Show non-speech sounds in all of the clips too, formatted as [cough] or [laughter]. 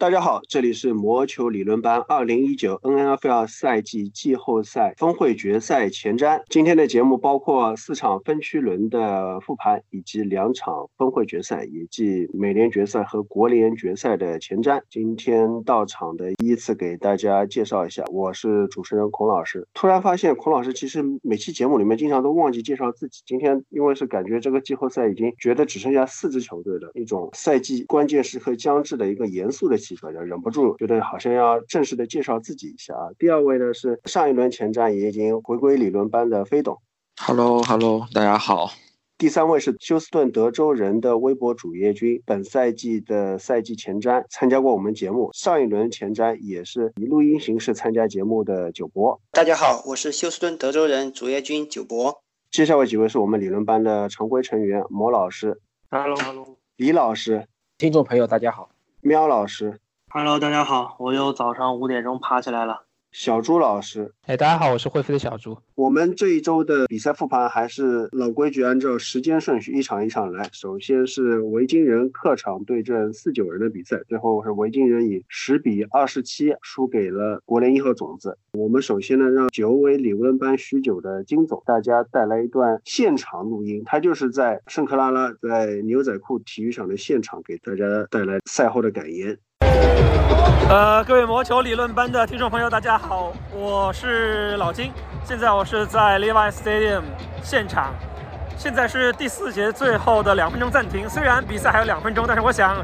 大家好，这里是魔球理论班二零一九 NFL 赛季季后赛峰会决赛前瞻。今天的节目包括四场分区轮的复盘，以及两场峰会决赛，以及美联决赛和国联决赛的前瞻。今天到场的依次给大家介绍一下，我是主持人孔老师。突然发现孔老师其实每期节目里面经常都忘记介绍自己。今天因为是感觉这个季后赛已经觉得只剩下四支球队了，一种赛季关键时刻将至的一个严肃的气。忍不住觉得好像要正式的介绍自己一下啊。第二位呢是上一轮前瞻也已经回归理论班的飞董，Hello Hello，大家好。第三位是休斯顿德州人的微博主页君，本赛季的赛季前瞻参加过我们节目，上一轮前瞻也是以录音形式参加节目的九博。大家好，我是休斯顿德州人主页君九博。接下来几位是我们理论班的常规成员，魔老师，Hello Hello，李老师，听众朋友大家好，喵老师。Hello，大家好，我又早上五点钟爬起来了。小朱老师，哎，大家好，我是会飞的小朱。我们这一周的比赛复盘还是老规矩，按照时间顺序一场一场来。首先是维京人客场对阵四九人的比赛，最后是维京人以十比二十七输给了国联一号种子。我们首先呢，让久违理论班许久的金总，大家带来一段现场录音，他就是在圣克拉拉在牛仔裤体育场的现场给大家带来赛后的感言。呃，各位魔球理论班的听众朋友，大家好，我是老金，现在我是在 Levi Stadium 现场，现在是第四节最后的两分钟暂停，虽然比赛还有两分钟，但是我想，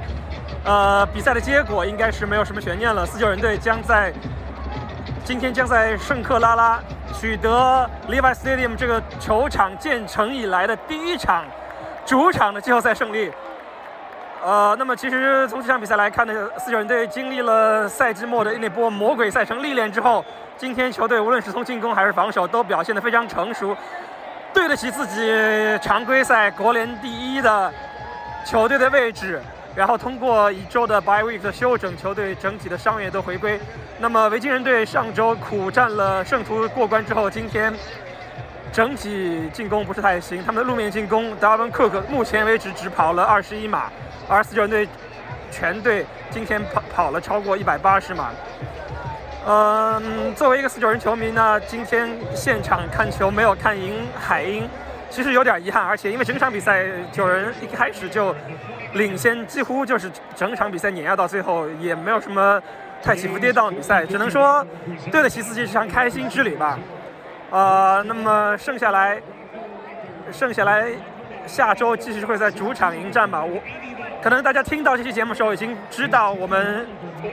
呃，比赛的结果应该是没有什么悬念了，四九人队将在今天将在圣克拉拉取得 Levi Stadium 这个球场建成以来的第一场主场的季后赛胜利。呃，那么其实从这场比赛来看呢，四九人队经历了赛季末的那波魔鬼赛程历练之后，今天球队无论是从进攻还是防守都表现得非常成熟，对得起自己常规赛国联第一的球队的位置。然后通过一周的 bye week 的休整，球队整体的伤员都回归。那么维京人队上周苦战了圣徒过关之后，今天整体进攻不是太行，他们的路面进攻 d a r v i n Cook 目前为止只跑了二十一码。而四九人队全队今天跑跑了超过一百八十码。嗯，作为一个四九人球迷呢，今天现场看球没有看赢海鹰，其实有点遗憾。而且因为整场比赛九人一开始就领先，几乎就是整场比赛碾压到最后，也没有什么太起伏跌宕的比赛，只能说对得起自己这场开心之旅吧。呃，那么剩下来，剩下来下周继续会在主场迎战吧。我。可能大家听到这期节目的时候，已经知道我们，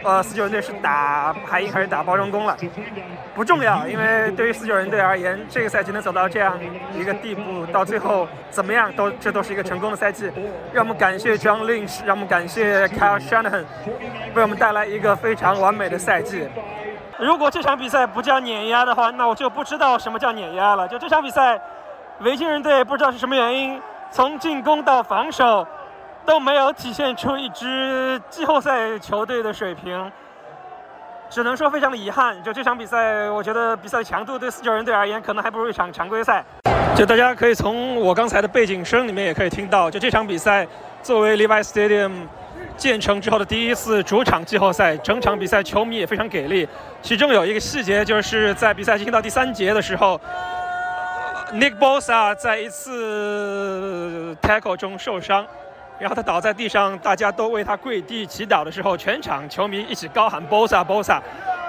呃，四九人队是打海鹰还是打包装工了，不重要，因为对于四九人队而言，这个赛季能走到这样一个地步，到最后怎么样都这都是一个成功的赛季。让我们感谢 John Lynch，让我们感谢 Kyle Shanahan，为我们带来一个非常完美的赛季。如果这场比赛不叫碾压的话，那我就不知道什么叫碾压了。就这场比赛，维京人队不知道是什么原因，从进攻到防守。都没有体现出一支季后赛球队的水平，只能说非常的遗憾。就这场比赛，我觉得比赛强度对四九人队而言，可能还不如一场常规赛。就大家可以从我刚才的背景声里面也可以听到，就这场比赛作为 Levi Stadium 建成之后的第一次主场季后赛，整场比赛球迷也非常给力。其中有一个细节，就是在比赛进行到第三节的时候，Nick Bosa 在一次 tackle 中受伤。然后他倒在地上，大家都为他跪地祈祷的时候，全场球迷一起高喊 “Bosa Bosa”。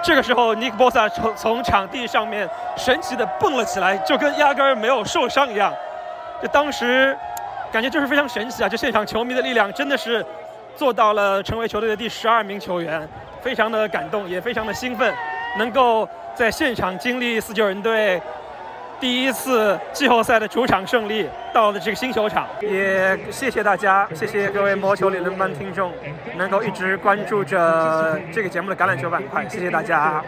这个时候，Nick Bosa 从从场地上面神奇的蹦了起来，就跟压根儿没有受伤一样。就当时感觉就是非常神奇啊！就现场球迷的力量真的是做到了成为球队的第十二名球员，非常的感动，也非常的兴奋，能够在现场经历四九人队。第一次季后赛的主场胜利到了这个新球场，也谢谢大家，谢谢各位魔球理论班听众，能够一直关注着这个节目的橄榄球板块，谢谢大家。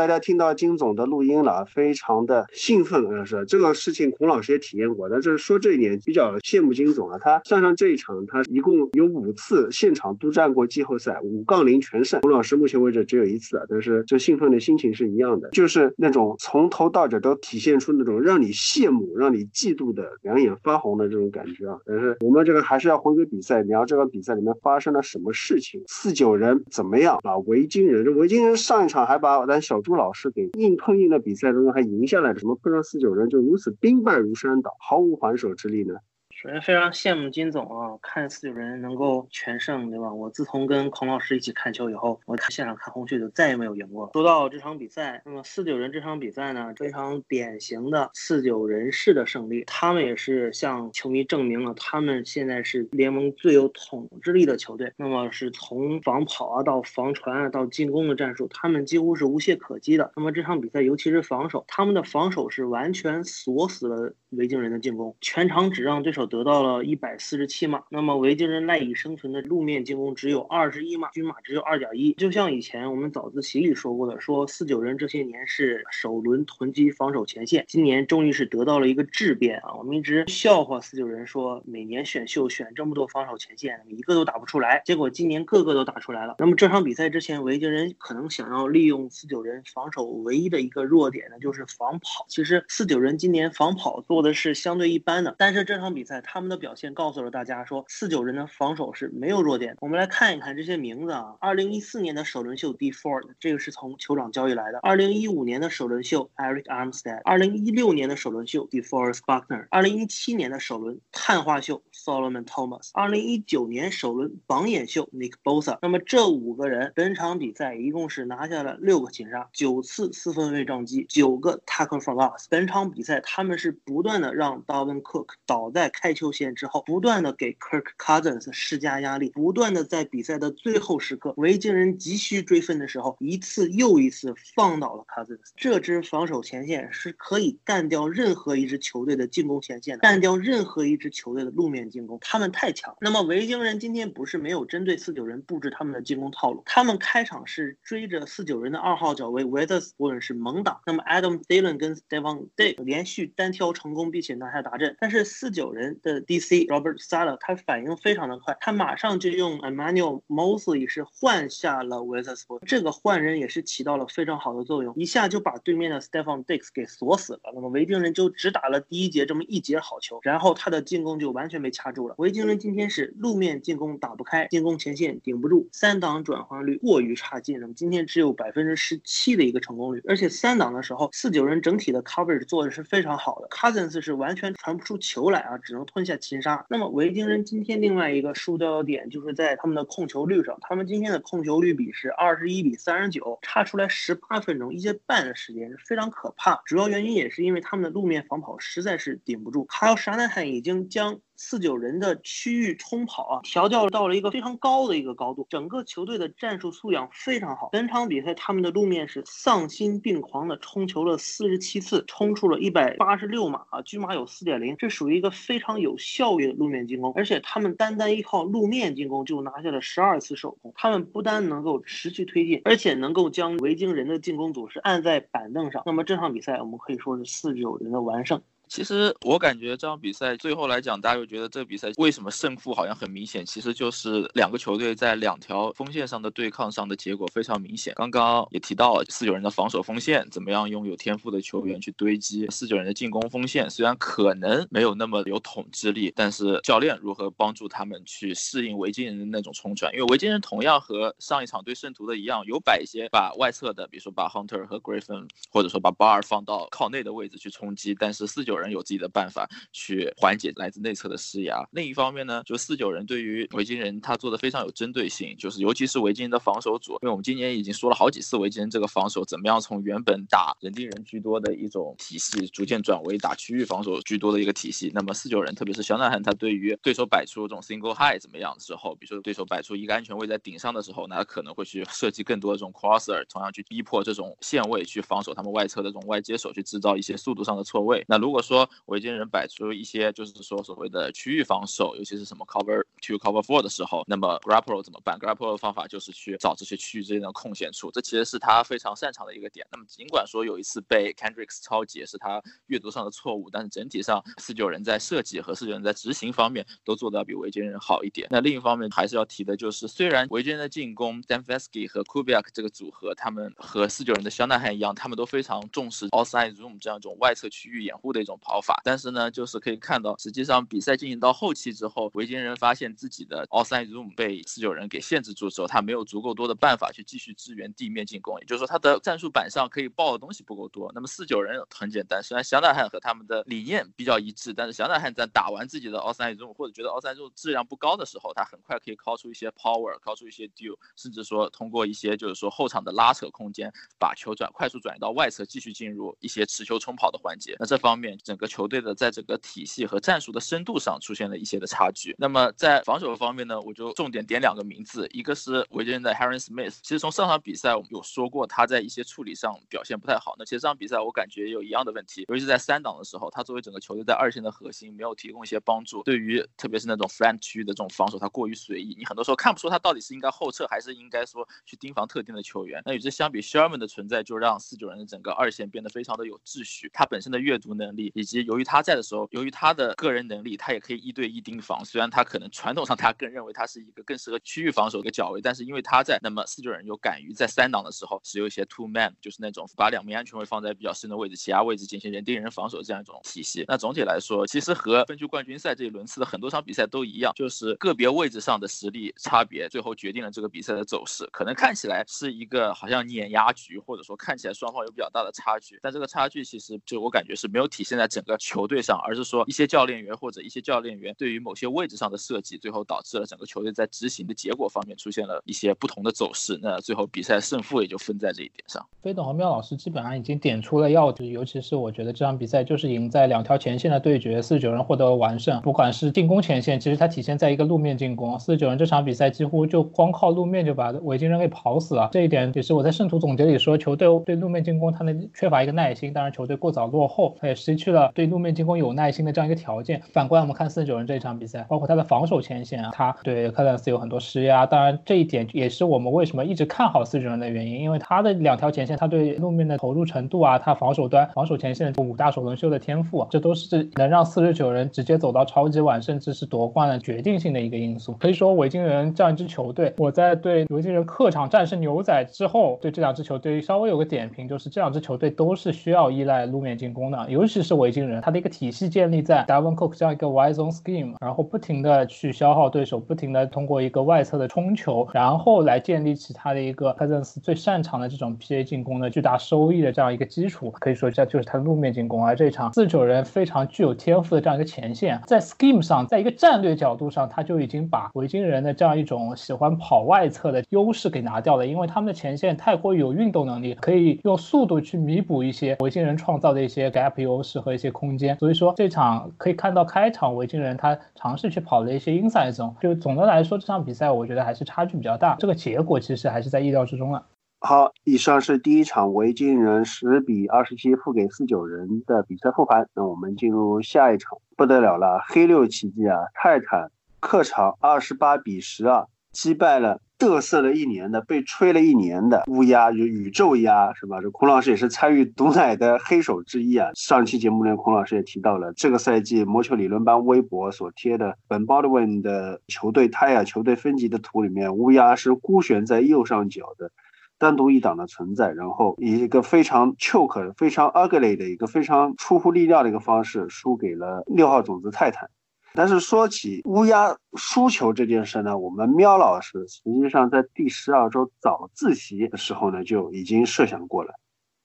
大家听到金总的录音了，非常的兴奋，是这个事情，孔老师也体验过。但是说这一点比较羡慕金总啊，他算上这一场，他一共有五次现场督战过季后赛，五杠零全胜。孔老师目前为止只有一次啊，但是这兴奋的心情是一样的，就是那种从头到脚都体现出那种让你羡慕、让你嫉妒的两眼发红的这种感觉啊。但是我们这个还是要回归比赛，聊这个比赛里面发生了什么事情，四九人怎么样啊？维京人，这维京人上一场还把咱小老师给硬碰硬的比赛中还赢下来，什么碰上四九人就如此兵败如山倒，毫无还手之力呢？首先非常羡慕金总啊，看四九人能够全胜，对吧？我自从跟孔老师一起看球以后，我看现场看红雀就再也没有赢过。说到这场比赛，那么四九人这场比赛呢，非常典型的四九人式的胜利，他们也是向球迷证明了他们现在是联盟最有统治力的球队。那么是从防跑啊到防传啊到进攻的战术，他们几乎是无懈可击的。那么这场比赛尤其是防守，他们的防守是完全锁死了维京人的进攻，全场只让对手。得到了一百四十七码，那么维京人赖以生存的路面进攻只有二十一码，均码只有二点一。就像以前我们早自习里说过的，说四九人这些年是首轮囤积防守前线，今年终于是得到了一个质变啊！我们一直笑话四九人说，每年选秀选这么多防守前线，一个都打不出来，结果今年个个都打出来了。那么这场比赛之前，维京人可能想要利用四九人防守唯一的一个弱点呢，就是防跑。其实四九人今年防跑做的是相对一般的，但是这场比赛。他们的表现告诉了大家，说四九人的防守是没有弱点。我们来看一看这些名字啊，二零一四年的首轮秀 D Ford，这个是从酋长交易来的；二零一五年的首轮秀 Eric Armstead，二零一六年的首轮秀 DeForest Buckner；二零一七年的首轮碳化秀 Solomon Thomas，二零一九年首轮榜眼秀 Nick Bosa。那么这五个人本场比赛一共是拿下了六个擒杀，九次四分卫撞击，九个 tackle for loss。本场比赛他们是不断的让 Dalvin Cook 倒在开。球线之后，不断的给 Kirk Cousins 施加压力，不断的在比赛的最后时刻，维京人急需追分的时候，一次又一次放倒了 Cousins。这支防守前线是可以干掉任何一支球队的进攻前线的，干掉任何一支球队的路面进攻，他们太强。那么维京人今天不是没有针对四九人布置他们的进攻套路，他们开场是追着四九人的二号脚位 Weatherspoon 是猛打，那么 Adam Thielen 跟 Stephon Diggs 连续单挑成功，并且拿下达阵，但是四九人。的 DC Robert Sala，他反应非常的快，他马上就用 Emmanuel Mosley 是换下了 Weatherspoon，这个换人也是起到了非常好的作用，一下就把对面的 Stephon Diggs 给锁死了。那么维京人就只打了第一节这么一节好球，然后他的进攻就完全被掐住了。维京人今天是路面进攻打不开，进攻前线顶不住，三档转换率过于差劲，那么今天只有百分之十七的一个成功率，而且三档的时候四九人整体的 coverage 做的是非常好的，Cousins 是完全传不出球来啊，只能。吞下擒杀。那么维京人今天另外一个输掉的点就是在他们的控球率上，他们今天的控球率比是二十一比三十九，差出来十八分钟，一节半的时间是非常可怕。主要原因也是因为他们的路面防跑实在是顶不住。还有沙奈汉已经将。四九人的区域冲跑啊，调教到了一个非常高的一个高度，整个球队的战术素养非常好。本场比赛他们的路面是丧心病狂的冲球了四十七次，冲出了一百八十六码啊，均码有四点零，这属于一个非常有效率的路面进攻。而且他们单单依靠路面进攻就拿下了十二次首攻，他们不单能够持续推进，而且能够将维京人的进攻组是按在板凳上。那么这场比赛我们可以说是四九人的完胜。其实我感觉这场比赛最后来讲，大家会觉得这个比赛为什么胜负好像很明显？其实就是两个球队在两条锋线上的对抗上的结果非常明显。刚刚也提到了四九人的防守锋线怎么样用有天赋的球员去堆积，四九人的进攻锋线虽然可能没有那么有统治力，但是教练如何帮助他们去适应维京人的那种冲传？因为维京人同样和上一场对圣徒的一样，有摆一些把外侧的，比如说把 Hunter 和 Griffin，或者说把 Bar 放到靠内的位置去冲击，但是四九。人有自己的办法去缓解来自内侧的施压。另一方面呢，就四九人对于维京人他做的非常有针对性，就是尤其是维京人的防守组，因为我们今年已经说了好几次维京人这个防守怎么样从原本打人盯人居多的一种体系，逐渐转为打区域防守居多的一个体系。那么四九人，特别是小纳汉，他对于对手摆出这种 single high 怎么样的时候，比如说对手摆出一个安全位在顶上的时候，那他可能会去设计更多的这种 crosser，同样去逼迫这种线位去防守他们外侧的这种外接手，去制造一些速度上的错位。那如果说说维京人摆出一些，就是说所谓的区域防守，尤其是什么 cover two cover four 的时候，那么 grapple 怎么办？grapple 的方法就是去找这些区域之间的空闲处，这其实是他非常擅长的一个点。那么尽管说有一次被 Kendricks 超解是他阅读上的错误，但是整体上四九人在设计和四九人在执行方面都做得要比维京人好一点。那另一方面还是要提的就是，虽然维京人的进攻 d a n f e s k y 和 Kubiak 这个组合，他们和四九人的肖纳汉一样，他们都非常重视 outside zoom 这样一种外侧区域掩护的一种跑法，但是呢，就是可以看到，实际上比赛进行到后期之后，维京人发现自己的 outside zoom 被四九人给限制住之后，他没有足够多的办法去继续支援地面进攻，也就是说，他的战术板上可以报的东西不够多。那么四九人很简单，虽然香纳汉和他们的理念比较一致，但是香纳汉在打完自己的 outside zoom 或者觉得 outside zoom 质量不高的时候，他很快可以靠出一些 power，靠出一些 deal，甚至说通过一些就是说后场的拉扯空间，把球转快速转移到外侧，继续进入一些持球冲跑的环节。那这方面整个球队的在整个体系和战术的深度上出现了一些的差距。那么在防守方面呢，我就重点点两个名字，一个是维珍的 Harry Smith。其实从上场比赛我们有说过，他在一些处理上表现不太好。那其实这场比赛我感觉也有一样的问题，尤其是在三档的时候，他作为整个球队在二线的核心，没有提供一些帮助。对于特别是那种 flank 区域的这种防守，他过于随意，你很多时候看不出他到底是应该后撤还是应该说去盯防特定的球员。那与之相比，Sherman 的存在就让四九人的整个二线变得非常的有秩序。他本身的阅读能力，以及由于他在的时候，由于他的个人能力，他也可以一对一盯防。虽然他可能传统上他更认为他是一个更适合区域防守的角位，但是因为他在，那么四九人又敢于在三档的时候使用一些 two man，就是那种把两名安全卫放在比较深的位置，其他位置进行人盯人防守这样一种体系。那总体来说，其实和分区冠军赛这一轮次的很多场比赛都一样，就是个别位置上的实力差别，最后决定了这个比赛的走势。可能看起来是一个好像碾压局，或者说看起来双方有比较大的差距，但这个差距其实就我感觉是没有体现在整个球队上，而是说一些教练员或者一些教练员对于某些位置上的设计，最后导致了整个球队在执行的结果方面出现了一些不同的走势。那最后比赛胜负也就分在这一点上。飞董和妙老师基本上已经点出了要点，尤其是我觉得这场比赛就是赢在两条前线的对决，四十九人获得了完胜。不管是进攻前线，其实它体现在一个路面进攻，四十九人这场比赛几乎就光靠路面就把维京人给跑死了。这一点也是我在圣徒总结里说，球队对路面进攻他能缺乏一个耐心，当然球队过早落后，他也失去了对路面进攻有耐心的这样一个条件。反观我们看四十九人这一场比赛，包括他的防守前线啊，他对克莱斯有很多施压，当然这一点也是我们为什么一直看好四十九人的原因，因为他的两条前线，他对路面的投入程度啊，他防守端防守前线五大首轮秀的天赋，这都是能让四十九人直接走到超级碗，甚至是夺冠的决定性的一个因素。可以说维京人这样一支球队，我在对维京人客场战胜牛仔之后，对这两支球队稍微有个点评，就是这两支球队都是需要依赖路面进攻的，尤其是维京人，他的一个体系建立在 Devon Cook 这样一个 Y zone scheme，然后不停的去消耗对手，不停的通过一个外侧的冲球，然后来建立起他的一个 Cousins 最擅长的这种 PA 进攻的巨大收益的这样一个基础，可以说这就是他的路面进攻。而这场四九人非常具有天赋的这样一个前线，在 scheme 上，在一个战略角度上，他就已经把维京人的这样一种喜欢跑外侧的优势给拿掉了，因为他们的前线太过于有运动能力，可以用速度去弥补一些维京人创造的一些 gap 优势和一些空间。所以说这场可以看到开场维京人他尝试去跑了一些 inside zone，就总的来说这场比赛我觉得还是差距比较大，这个结果其实还是在意料之中了。好，以上是第一场维京人十比二十七负给四九人的比赛复盘。那我们进入下一场，不得了了，黑六奇迹啊！泰坦客场二十八比十二击败了嘚瑟了一年的、被吹了一年的乌鸦，就宇宙鸦是吧？这孔老师也是参与毒奶的黑手之一啊。上期节目呢，孔老师也提到了这个赛季魔球理论班微博所贴的本 Baldwin 的球队泰雅球队分级的图里面，乌鸦是孤悬在右上角的。单独一档的存在，然后以一个非常 choke、非常 ugly 的一个非常出乎意料的一个方式输给了六号种子泰坦。但是说起乌鸦输球这件事呢，我们喵老师实际上在第十二周早自习的时候呢就已经设想过了，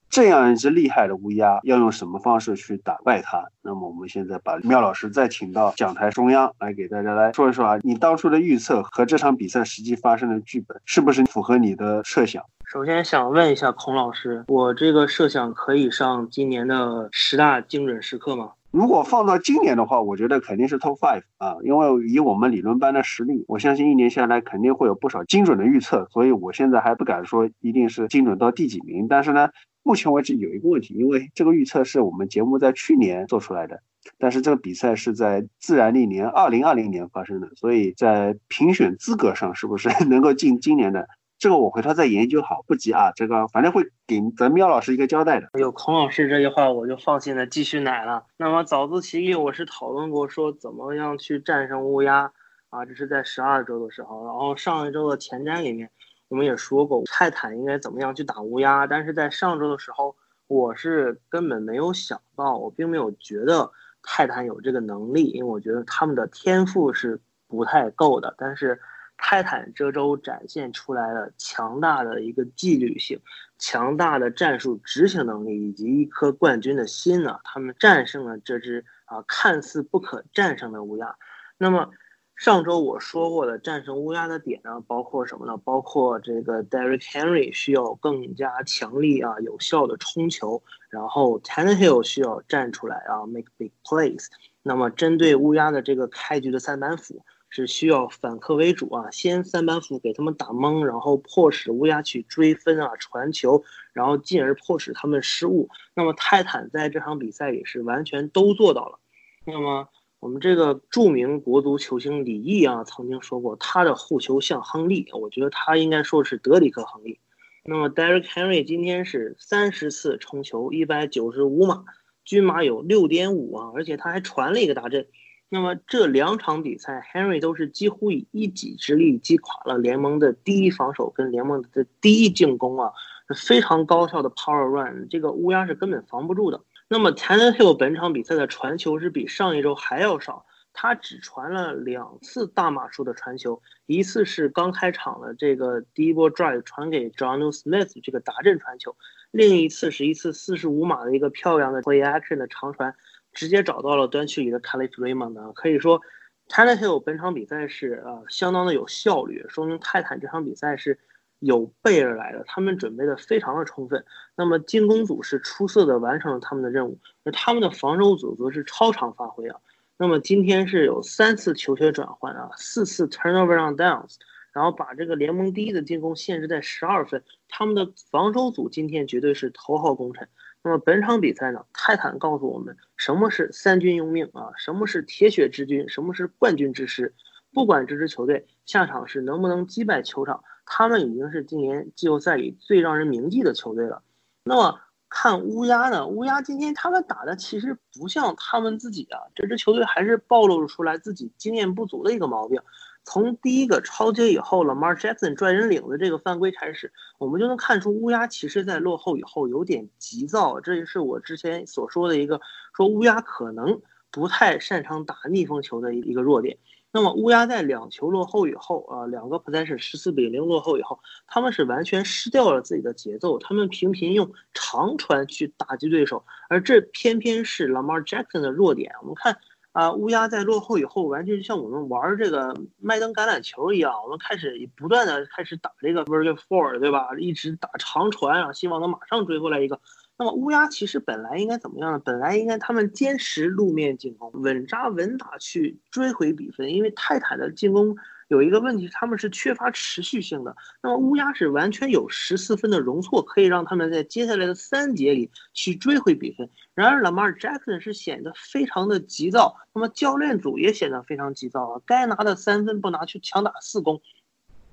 这样一只厉害的乌鸦要用什么方式去打败它。那么我们现在把喵老师再请到讲台中央来给大家来说一说啊，你当初的预测和这场比赛实际发生的剧本是不是符合你的设想？首先想问一下孔老师，我这个设想可以上今年的十大精准时刻吗？如果放到今年的话，我觉得肯定是 top five 啊，因为以我们理论班的实力，我相信一年下来肯定会有不少精准的预测，所以我现在还不敢说一定是精准到第几名，但是呢，目前为止有一个问题，因为这个预测是我们节目在去年做出来的，但是这个比赛是在自然历年二零二零年发生的，所以在评选资格上是不是 [laughs] 能够进今年的？这个我回头再研究好，不急啊。这个反正会给咱喵老师一个交代的。有孔老师这句话，我就放心的继续奶了。那么早自习我是讨论过说怎么样去战胜乌鸦啊，这是在十二周的时候。然后上一周的前瞻里面我们也说过泰坦应该怎么样去打乌鸦，但是在上周的时候我是根本没有想到，我并没有觉得泰坦有这个能力，因为我觉得他们的天赋是不太够的。但是。泰坦这周展现出来了强大的一个纪律性、强大的战术执行能力以及一颗冠军的心呢，他们战胜了这只啊看似不可战胜的乌鸦。那么上周我说过的战胜乌鸦的点呢，包括什么呢？包括这个 Derek Henry 需要更加强力啊有效的冲球，然后 Tannehill 需要站出来啊 make big plays。那么针对乌鸦的这个开局的三板斧。是需要反客为主啊，先三板斧给他们打懵，然后迫使乌鸦去追分啊、传球，然后进而迫使他们失误。那么泰坦在这场比赛也是完全都做到了。那么我们这个著名国足球星李毅啊，曾经说过他的护球像亨利，我觉得他应该说是德里克亨利。那么 Derek Henry 今天是三十次冲球，一百九十五码，均码有六点五啊，而且他还传了一个大阵。那么这两场比赛，Henry 都是几乎以一己之力击垮了联盟的第一防守跟联盟的第一进攻啊，非常高效的 Power Run，这个乌鸦是根本防不住的。那么 Tannehill 本场比赛的传球是比上一周还要少，他只传了两次大码数的传球，一次是刚开场的这个第一波 Drive 传给 John Smith 这个达阵传球，另一次是一次四十五码的一个漂亮的 Play Action 的长传。直接找到了端区里的 Calif Raymond 可以说，Tannehill 本场比赛是呃相当的有效率，说明泰坦这场比赛是有备而来的，他们准备的非常的充分。那么进攻组是出色的完成了他们的任务，而他们的防守组则是超常发挥啊。那么今天是有三次球权转换啊，四次 Turnover on Downs，然后把这个联盟第一的进攻限制在十二分，他们的防守组今天绝对是头号功臣。那么本场比赛呢？泰坦告诉我们什么是三军用命啊？什么是铁血之军？什么是冠军之师？不管这支球队下场是能不能击败球场，他们已经是今年季后赛里最让人铭记的球队了。那么看乌鸦呢？乌鸦今天他们打的其实不像他们自己啊，这支球队还是暴露出来自己经验不足的一个毛病。从第一个超接以后了，Mar Jackson 拽人领子这个犯规开始，我们就能看出乌鸦其实在落后以后有点急躁，这也是我之前所说的一个说乌鸦可能不太擅长打逆风球的一一个弱点。那么乌鸦在两球落后以后啊，两个 possession 十四比零落后以后，他们是完全失掉了自己的节奏，他们频频用长传去打击对手，而这偏偏是 Lamar Jackson 的弱点。我们看。啊，乌鸦在落后以后，完全就像我们玩这个麦登橄榄球一样，我们开始不断的开始打这个 verge four，对吧？一直打长传，然后希望能马上追回来一个。那么乌鸦其实本来应该怎么样呢？本来应该他们坚持路面进攻，稳扎稳打去追回比分，因为泰坦的进攻。有一个问题，他们是缺乏持续性的。那么乌鸦是完全有十四分的容错，可以让他们在接下来的三节里去追回比分。然而拉马尔·杰克逊是显得非常的急躁，那么教练组也显得非常急躁啊，该拿的三分不拿，去强打四攻。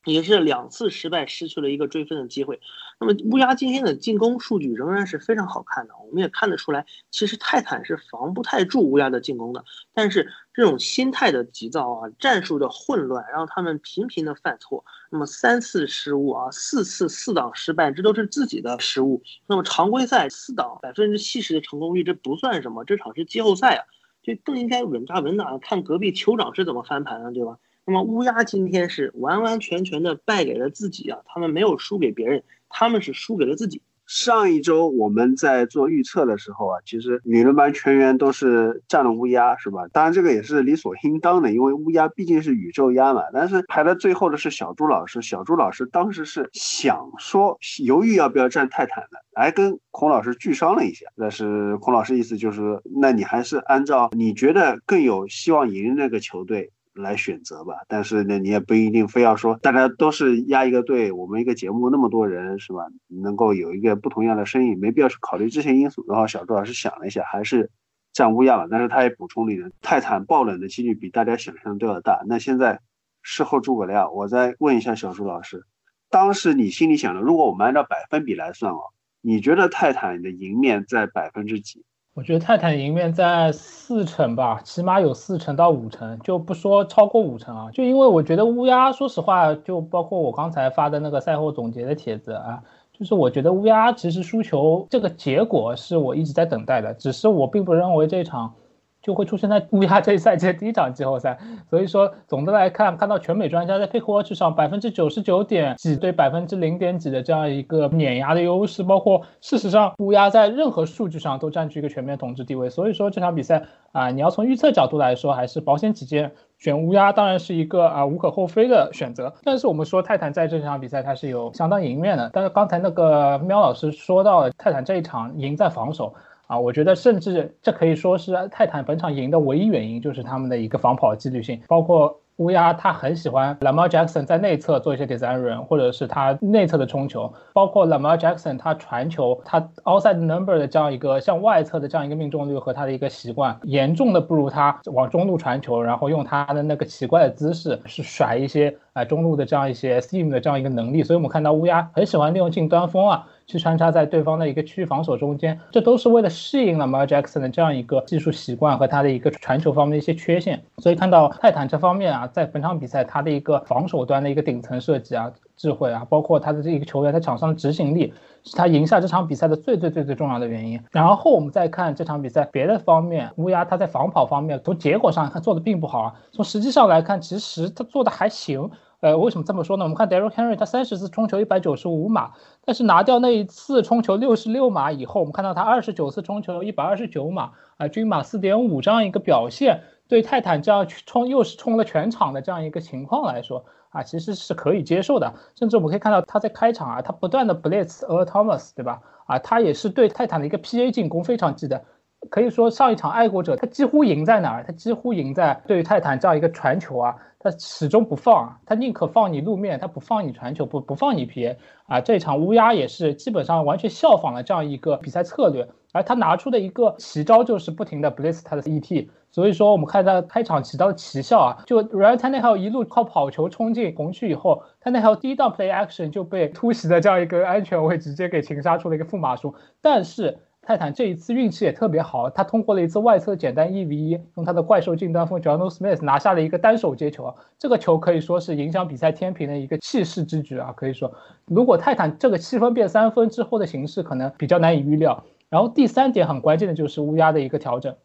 也是两次失败，失去了一个追分的机会。那么乌鸦今天的进攻数据仍然是非常好看的，我们也看得出来，其实泰坦是防不太住乌鸦的进攻的。但是这种心态的急躁啊，战术的混乱，让他们频频的犯错。那么三次失误啊，四次四档失败，这都是自己的失误。那么常规赛四档百分之七十的成功率，这不算什么，这场是季后赛啊，就更应该稳扎稳打，看隔壁酋长是怎么翻盘的，对吧？那么乌鸦今天是完完全全的败给了自己啊！他们没有输给别人，他们是输给了自己。上一周我们在做预测的时候啊，其实理论班全员都是占了乌鸦，是吧？当然这个也是理所应当的，因为乌鸦毕竟是宇宙鸭嘛。但是排到最后的是小朱老师，小朱老师当时是想说犹豫要不要占泰坦的，还跟孔老师拒商了一下。但是孔老师意思就是，那你还是按照你觉得更有希望赢那个球队。来选择吧。但是呢，你也不一定非要说大家都是压一个队，我们一个节目那么多人是吧，能够有一个不同样的声音，没必要去考虑这些因素。然后小朱老师想了一下，还是占乌鸦了。但是他也补充了一点，泰坦爆冷的几率比大家想象都要大。那现在事后诸葛亮，我再问一下小朱老师，当时你心里想的，如果我们按照百分比来算哦，你觉得泰坦的赢面在百分之几？我觉得泰坦赢面在四成吧，起码有四成到五成，就不说超过五成啊。就因为我觉得乌鸦，说实话，就包括我刚才发的那个赛后总结的帖子啊，就是我觉得乌鸦其实输球这个结果是我一直在等待的，只是我并不认为这场。就会出现在乌鸦这一赛季的第一场季后赛，所以说总的来看，看到全美专家在 Pick Watch 上百分之九十九点几对百分之零点几的这样一个碾压的优势，包括事实上乌鸦在任何数据上都占据一个全面统治地位，所以说这场比赛啊，你要从预测角度来说，还是保险起见选乌鸦当然是一个啊无可厚非的选择。但是我们说泰坦在这场比赛它是有相当赢面的，但是刚才那个喵老师说到了泰坦这一场赢在防守。啊，我觉得甚至这可以说是泰坦本场赢的唯一原因，就是他们的一个防跑纪律性，包括。乌鸦他很喜欢 Lamar Jackson 在内侧做一些 designer 或者是他内侧的冲球，包括 Lamar Jackson 他传球，他 outside number 的这样一个向外侧的这样一个命中率和他的一个习惯，严重的不如他往中路传球，然后用他的那个奇怪的姿势是甩一些啊中路的这样一些 steam 的这样一个能力，所以我们看到乌鸦很喜欢利用近端锋啊，去穿插在对方的一个区域防守中间，这都是为了适应了 Mar Jackson 的这样一个技术习惯和他的一个传球方面的一些缺陷，所以看到泰坦这方面啊。在本场比赛，他的一个防守端的一个顶层设计啊、智慧啊，包括他的这一个球员在场上的执行力，是他赢下这场比赛的最最最最重要的原因。然后我们再看这场比赛别的方面，乌鸦他在防跑方面，从结果上他做的并不好啊。从实际上来看，其实他做的还行。呃，为什么这么说呢？我们看 Derrick Henry，他三十次冲球一百九十五码，但是拿掉那一次冲球六十六码以后，我们看到他二十九次冲球一百二十九码啊，均码四点五这样一个表现。对泰坦这样冲又是冲了全场的这样一个情况来说啊，其实是可以接受的。甚至我们可以看到他在开场啊，他不断的 blitz Earl Thomas，对吧？啊，他也是对泰坦的一个 PA 进攻非常记得。可以说上一场爱国者他几乎赢在哪儿？他几乎赢在对于泰坦这样一个传球啊，他始终不放，他宁可放你路面，他不放你传球，不不放你 PA 啊。这场乌鸦也是基本上完全效仿了这样一个比赛策略，而他拿出的一个奇招就是不停的 bless 他的 ET。所以说，我们看他开场起到的奇效啊，就 Ryan t a n n e h i l 一路靠跑球冲进红区以后 t a n n e h i l 第一档 play action 就被突袭的这样一个安全位直接给擒杀出了一个负码数。但是泰坦这一次运气也特别好，他通过了一次外侧简单一 v 一，用他的怪兽近端锋 John Smith 拿下了一个单手接球，这个球可以说是影响比赛天平的一个气势之举啊。可以说，如果泰坦这个七分变三分之后的形势可能比较难以预料。然后第三点很关键的就是乌鸦的一个调整。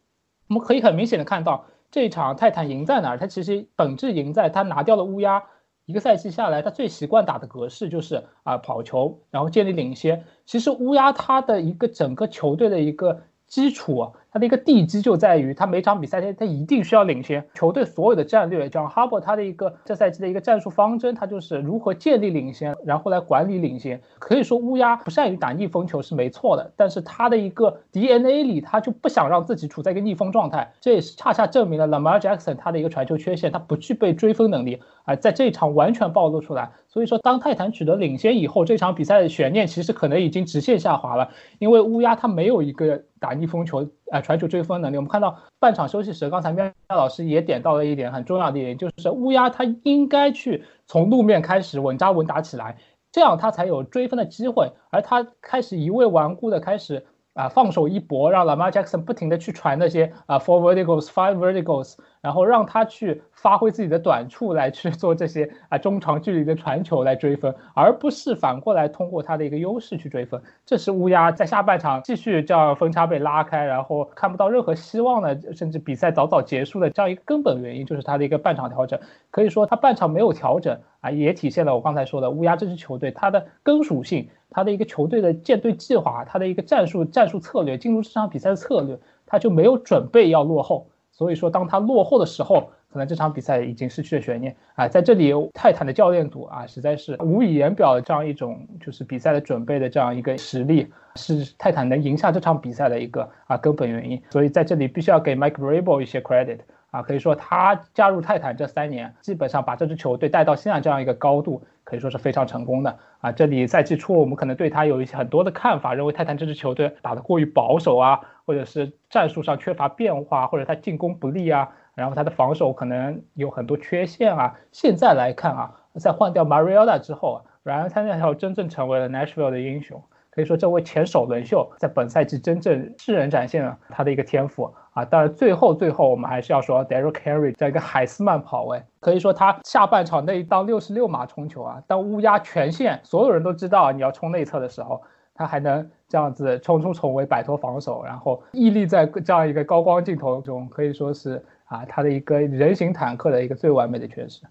我们可以很明显的看到，这一场泰坦赢在哪儿？他其实本质赢在他拿掉了乌鸦。一个赛季下来，他最习惯打的格式就是啊跑球，然后建立领先。其实乌鸦他的一个整个球队的一个基础。他的一个地基就在于，他每场比赛他他一定需要领先球队所有的战略。像哈伯他的一个这赛季的一个战术方针，他就是如何建立领先，然后来管理领先。可以说乌鸦不善于打逆风球是没错的，但是他的一个 DNA 里，他就不想让自己处在一个逆风状态。这也是恰恰证明了 Lamar Jackson 他的一个传球缺陷，他不具备追分能力啊，在这一场完全暴露出来。所以说，当泰坦取得领先以后，这场比赛的悬念其实可能已经直线下滑了，因为乌鸦他没有一个打逆风球啊传球追分能力。我们看到半场休息时，刚才喵喵老师也点到了一点很重要的一点，就是乌鸦他应该去从路面开始稳扎稳打起来，这样他才有追分的机会，而他开始一味顽固的开始。啊，放手一搏，让 Lamar Jackson 不停的去传那些啊 four verticals, five verticals，然后让他去发挥自己的短处来去做这些啊中长距离的传球来追分，而不是反过来通过他的一个优势去追分。这是乌鸦在下半场继续这样分差被拉开，然后看不到任何希望的，甚至比赛早早结束的这样一个根本原因，就是他的一个半场调整。可以说他半场没有调整啊，也体现了我刚才说的乌鸦这支球队它的根属性。他的一个球队的建队计划，他的一个战术战术策略，进入这场比赛的策略，他就没有准备要落后。所以说，当他落后的时候，可能这场比赛已经失去了悬念啊。在这里，泰坦的教练组啊，实在是无以言表的这样一种就是比赛的准备的这样一个实力，是泰坦能赢下这场比赛的一个啊根本原因。所以在这里必须要给 Mike Vrabel 一些 credit 啊，可以说他加入泰坦这三年，基本上把这支球队带到现在这样一个高度，可以说是非常成功的啊。这里赛季初我们可能对他有一些很多的看法，认为泰坦这支球队打得过于保守啊，或者是战术上缺乏变化，或者他进攻不利啊，然后他的防守可能有很多缺陷啊。现在来看啊，在换掉 Mariota 之后，Ryan Tanetel 真正成为了 Nashville 的英雄。可以说，这位前首轮秀在本赛季真正世人展现了他的一个天赋啊！当然，最后最后我们还是要说 Derek Henry 这样一个海斯曼跑位，可以说他下半场那一档六十六码冲球啊，当乌鸦全线所有人都知道你要冲内侧的时候，他还能这样子冲出重围，摆脱防守，然后屹立在这样一个高光镜头中，可以说是啊，他的一个人形坦克的一个最完美的诠释。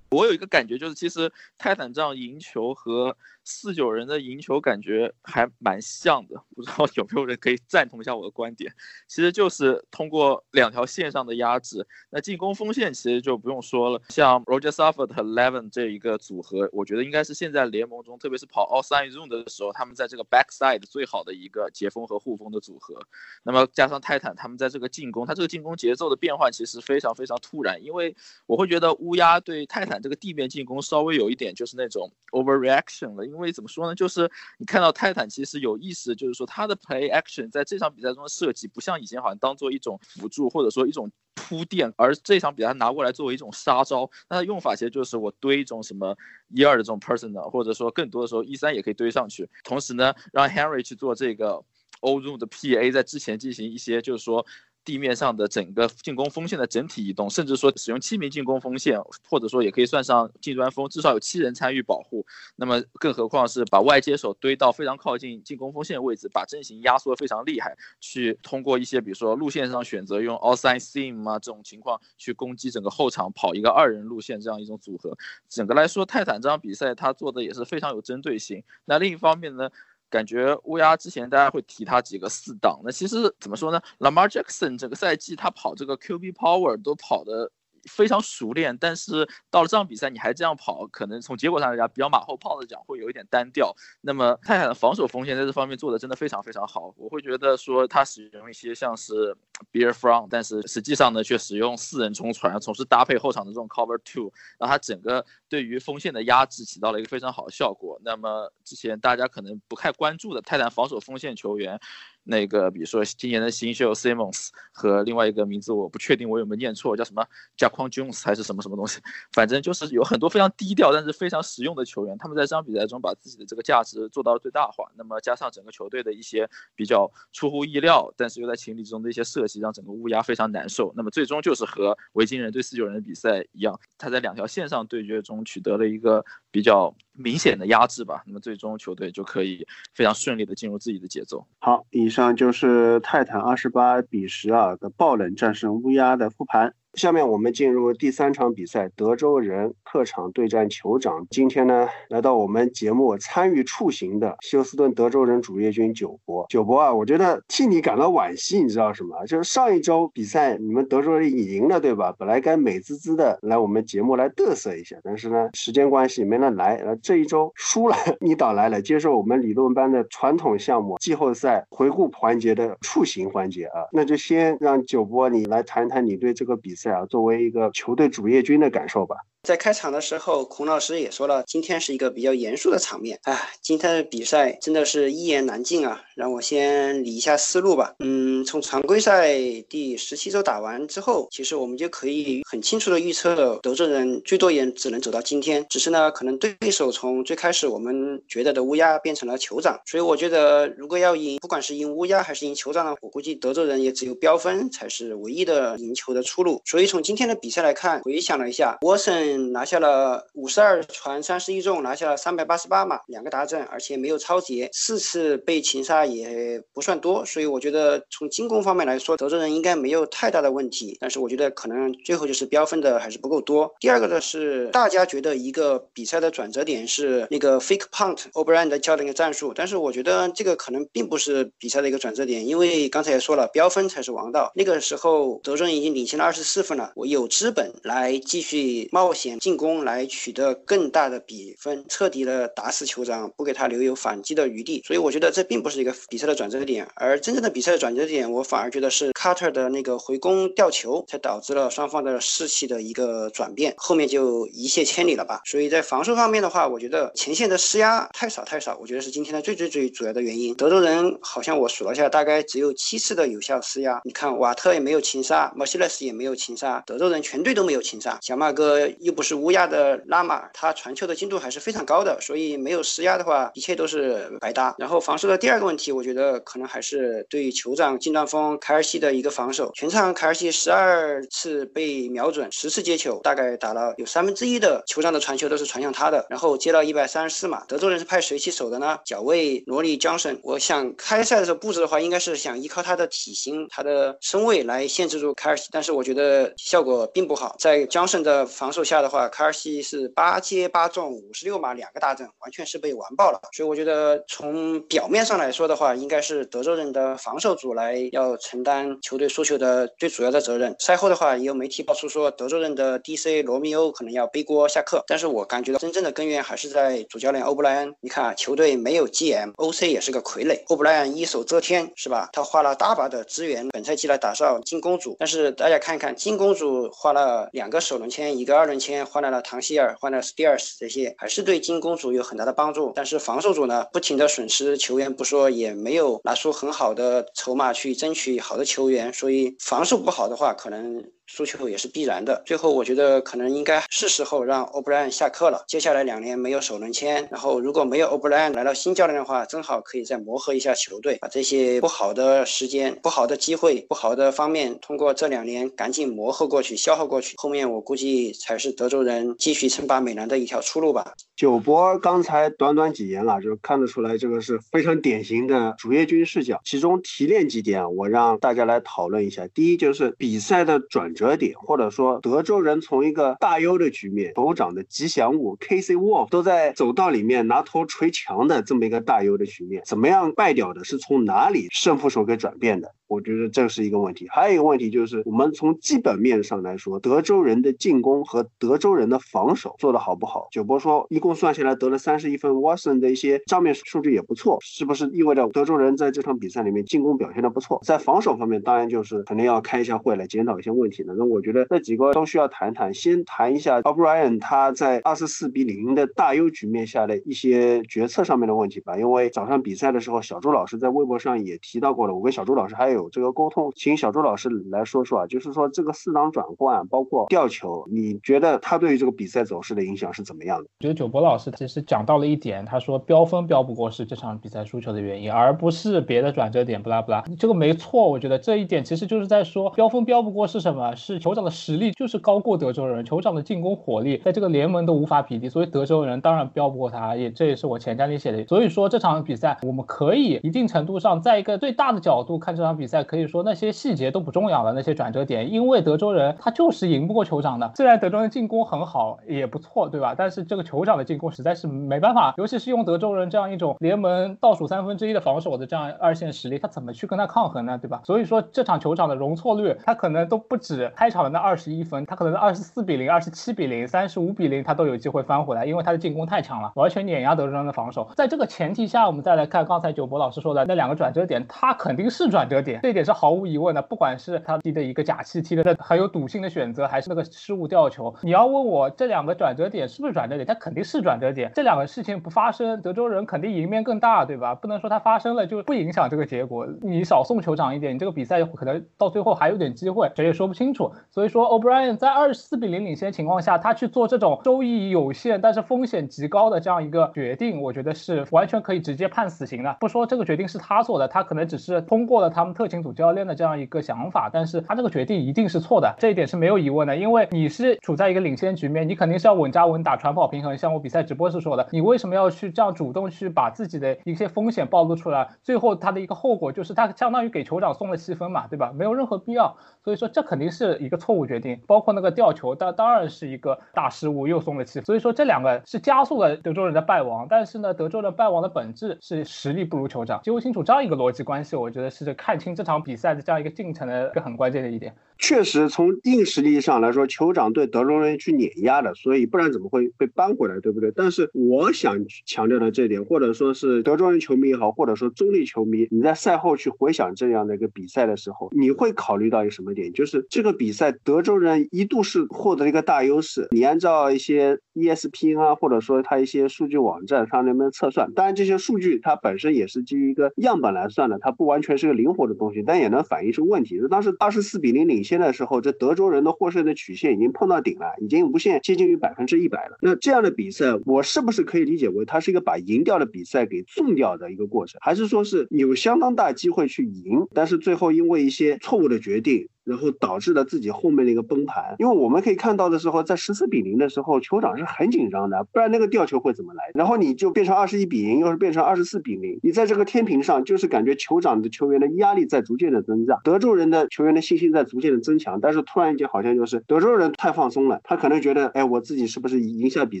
我有一个感觉，就是其实泰坦这样赢球和。四九人的赢球感觉还蛮像的，不知道 [laughs] 有没有人可以赞同一下我的观点？其实就是通过两条线上的压制，那进攻锋线其实就不用说了，像 Roger s u f f o r d 和 Levin 这一个组合，我觉得应该是现在联盟中，特别是跑 outside zone 的时候，他们在这个 backside 最好的一个截锋和护锋的组合。那么加上泰坦，他们在这个进攻，他这个进攻节奏的变换其实非常非常突然，因为我会觉得乌鸦对泰坦这个地面进攻稍微有一点就是那种 overreaction 了。因为怎么说呢？就是你看到泰坦其实有意识，就是说他的 play action 在这场比赛中的设计，不像以前好像当做一种辅助或者说一种铺垫，而这场比赛拿过来作为一种杀招。那它用法其实就是我堆一种什么一二的这种 personal，或者说更多的时候一三也可以堆上去。同时呢，让 Henry 去做这个 O room 的 PA，在之前进行一些就是说。地面上的整个进攻锋线的整体移动，甚至说使用七名进攻锋线，或者说也可以算上近端锋，至少有七人参与保护。那么，更何况是把外接手堆到非常靠近进攻锋线位置，把阵型压缩非常厉害，去通过一些比如说路线上选择用 outside seam 啊这种情况去攻击整个后场，跑一个二人路线这样一种组合。整个来说，泰坦这场比赛他做的也是非常有针对性。那另一方面呢？感觉乌鸦之前大家会提他几个四档，那其实怎么说呢？Lamar Jackson 这个赛季他跑这个 QB Power 都跑的。非常熟练，但是到了这场比赛你还这样跑，可能从结果上来讲，比较马后炮的讲会有一点单调。那么泰坦的防守锋线在这方面做的真的非常非常好，我会觉得说他使用一些像是 Bear From，但是实际上呢却使用四人冲传，总是搭配后场的这种 Cover Two，让他整个对于锋线的压制起到了一个非常好的效果。那么之前大家可能不太关注的泰坦防守锋线球员。那个，比如说今年的新秀 Simmons 和另外一个名字我不确定我有没有念错，叫什么 Jaquan Jones 还是什么什么东西，反正就是有很多非常低调但是非常实用的球员，他们在这场比赛中把自己的这个价值做到了最大化。那么加上整个球队的一些比较出乎意料，但是又在情理之中的一些设计，让整个乌鸦非常难受。那么最终就是和维京人对四九人的比赛一样，他在两条线上对决中取得了一个比较明显的压制吧。那么最终球队就可以非常顺利的进入自己的节奏。好，以。上就是泰坦二十八比十二的爆冷战胜乌鸦的复盘。下面我们进入第三场比赛，德州人客场对战酋长。今天呢，来到我们节目参与出行的休斯顿德州人主页军九博。九博啊，我觉得替你感到惋惜，你知道什么？就是上一周比赛你们德州人赢了，对吧？本来该美滋滋的来我们节目来嘚瑟一下，但是呢，时间关系没能来。这一周输了，[laughs] 你倒来了，接受我们理论班的传统项目季后赛回顾环节的出行环节啊。那就先让九博你来谈谈你对这个比赛。这样，作为一个球队主页军的感受吧。在开场的时候，孔老师也说了，今天是一个比较严肃的场面。啊，今天的比赛真的是一言难尽啊！让我先理一下思路吧。嗯，从常规赛第十七周打完之后，其实我们就可以很清楚的预测，德州人最多也只能走到今天。只是呢，可能对手从最开始我们觉得的乌鸦变成了酋长，所以我觉得如果要赢，不管是赢乌鸦还是赢酋长呢，我估计德州人也只有飙分才是唯一的赢球的出路。所以从今天的比赛来看，回想了一下，沃森。嗯拿下了五十二传三十一中，拿下了三百八十八码，两个达阵，而且没有超节，四次被擒杀也不算多，所以我觉得从进攻方面来说，德州人应该没有太大的问题。但是我觉得可能最后就是标分的还是不够多。第二个呢是大家觉得一个比赛的转折点是那个 fake punt，O'Brien 的教练的战术，但是我觉得这个可能并不是比赛的一个转折点，因为刚才也说了，标分才是王道。那个时候德州人已经领先了二十四分了，我有资本来继续冒险。险进攻来取得更大的比分，彻底的打死酋长，不给他留有反击的余地。所以我觉得这并不是一个比赛的转折点，而真正的比赛的转折点，我反而觉得是卡特的那个回攻吊球，才导致了双方的士气的一个转变，后面就一泻千里了吧。所以在防守方面的话，我觉得前线的施压太少太少，我觉得是今天的最最最主要的原因。德州人好像我数了一下，大概只有七次的有效施压。你看瓦特也没有擒杀，莫西勒斯也没有擒杀，德州人全队都没有擒杀。小马哥又不是乌鸦的拉马，他传球的精度还是非常高的，所以没有施压的话，一切都是白搭。然后防守的第二个问题，我觉得可能还是对酋长近端锋凯尔西的一个防守。全场凯尔西十二次被瞄准，十次接球，大概打了有三分之一的酋长的传球都是传向他的，然后接到一百三十四码。德州人是派谁去守的呢？脚卫罗里江森。我想开赛的时候布置的话，应该是想依靠他的体型、他的身位来限制住凯尔西，但是我觉得效果并不好。在江森的防守下的话，卡尔西是八接八中，五十六码两个大阵，完全是被完爆了。所以我觉得从表面上来说的话，应该是德州人的防守组来要承担球队输球的最主要的责任。赛后的话，也有媒体爆出说，德州人的 DC 罗密欧可能要背锅下课。但是我感觉到真正的根源还是在主教练欧布莱恩。你看，球队没有 GM，OC 也是个傀儡，欧布莱恩一手遮天，是吧？他花了大把的资源，本赛季来打造进攻组。但是大家看一看，进攻组花了两个首轮签，一个二轮签，换来了唐希尔，换了斯蒂尔斯这些，还是对进攻组有很大的帮助。但是防守组呢，不停的损失球员不说，也没有拿出很好的筹码去争取好的球员，所以防守不好的话，可能。输球也是必然的。最后，我觉得可能应该是时候让欧布莱恩下课了。接下来两年没有首轮签，然后如果没有欧布莱恩来到新教练的话，正好可以再磨合一下球队，把这些不好的时间、不好的机会、不好的方面，通过这两年赶紧磨合过去、消耗过去。后面我估计才是德州人继续称霸美兰的一条出路吧。九博刚才短短几言了，就看得出来这个是非常典型的主页军视角。其中提炼几点，我让大家来讨论一下。第一就是比赛的转折点，或者说德州人从一个大优的局面，酋长的吉祥物 K.C. Wolf 都在走道里面拿头捶墙的这么一个大优的局面，怎么样败掉的？是从哪里胜负手给转变的？我觉得这是一个问题，还有一个问题就是，我们从基本面上来说，德州人的进攻和德州人的防守做得好不好？九波说，一共算下来得了三十一分，Watson 的一些账面数据也不错，是不是意味着德州人在这场比赛里面进攻表现的不错？在防守方面，当然就是肯定要开一下会来检讨一些问题的。那我觉得这几个都需要谈谈。先谈一下 O'Brien 他在二十四比零的大优局面下的一些决策上面的问题吧。因为早上比赛的时候，小朱老师在微博上也提到过了，我跟小朱老师还有。有这个沟通，请小周老师来说说啊，就是说这个四档转换，包括吊球，你觉得他对于这个比赛走势的影响是怎么样的？觉得九博老师其实讲到了一点，他说飙分飙不过是这场比赛输球的原因，而不是别的转折点，不拉不拉，这个没错。我觉得这一点其实就是在说飙分飙不过是什么？是酋长的实力就是高过德州人，酋长的进攻火力在这个联盟都无法匹敌，所以德州人当然飙不过他，也这也是我前瞻里写的。所以说这场比赛我们可以一定程度上在一个最大的角度看这场比比赛。可以说那些细节都不重要了，那些转折点，因为德州人他就是赢不过酋长的。虽然德州人进攻很好，也不错，对吧？但是这个酋长的进攻实在是没办法，尤其是用德州人这样一种联盟倒数三分之一的防守的这样二线实力，他怎么去跟他抗衡呢？对吧？所以说这场酋长的容错率，他可能都不止开场的那二十一分，他可能是二十四比零、二十七比零、三十五比零，他都有机会翻回来，因为他的进攻太强了，完全碾压德州人的防守。在这个前提下，我们再来看刚才九博老师说的那两个转折点，他肯定是转折点，这一点是毫无疑。问的，不管是他踢的一个假气踢的很有赌性的选择，还是那个失误吊球，你要问我这两个转折点是不是转折点，它肯定是转折点。这两个事情不发生，德州人肯定赢面更大，对吧？不能说它发生了就不影响这个结果。你少送酋长一点，你这个比赛可能到最后还有点机会，谁也说不清楚。所以说，O'Brien 在二十四比零领先情况下，他去做这种收益有限但是风险极高的这样一个决定，我觉得是完全可以直接判死刑的。不说这个决定是他做的，他可能只是通过了他们特勤组教练的这。样一个想法，但是他这个决定一定是错的，这一点是没有疑问的，因为你是处在一个领先局面，你肯定是要稳扎稳打、传跑平衡。像我比赛直播时说的，你为什么要去这样主动去把自己的一些风险暴露出来？最后他的一个后果就是他相当于给酋长送了七分嘛，对吧？没有任何必要。所以说这肯定是一个错误决定。包括那个吊球，当当然是一个大失误，又松了气。所以说这两个是加速了德州人的败亡。但是呢，德州人败亡的本质是实力不如酋长。揪清楚这样一个逻辑关系，我觉得是看清这场比赛的这样一个进程的一个很关键的一点。确实，从硬实力上来说，酋长对德州人去碾压的，所以不然怎么会被扳回来，对不对？但是我想强调的这点，或者说是德州人球迷也好，或者说中立球迷，你在赛后去回想这样的一个比赛的时候，你会考虑到一个什么点？就是这个比赛德州人一度是获得了一个大优势。你按照一些 ESPN 啊，或者说它一些数据网站上那边测算，当然这些数据它本身也是基于一个样本来算的，它不完全是个灵活的东西，但也能反映出问题。就当时二十四比零领先的时候，这德州人的获胜的曲线已经碰到顶了，已经无限接近于百分之一百了。那这样的比赛，我是不是可以理解为它是一个把赢掉的比赛给送掉的一个过程，还是说是有相当大机会去赢，但是最后因为一些错误的决定？然后导致了自己后面的一个崩盘，因为我们可以看到的时候，在十四比零的时候，酋长是很紧张的，不然那个吊球会怎么来？然后你就变成二十一比零，又是变成二十四比零，你在这个天平上，就是感觉酋长的球员的压力在逐渐的增加，德州人的球员的信心在逐渐的增强，但是突然间好像就是德州人太放松了，他可能觉得，哎，我自己是不是赢下比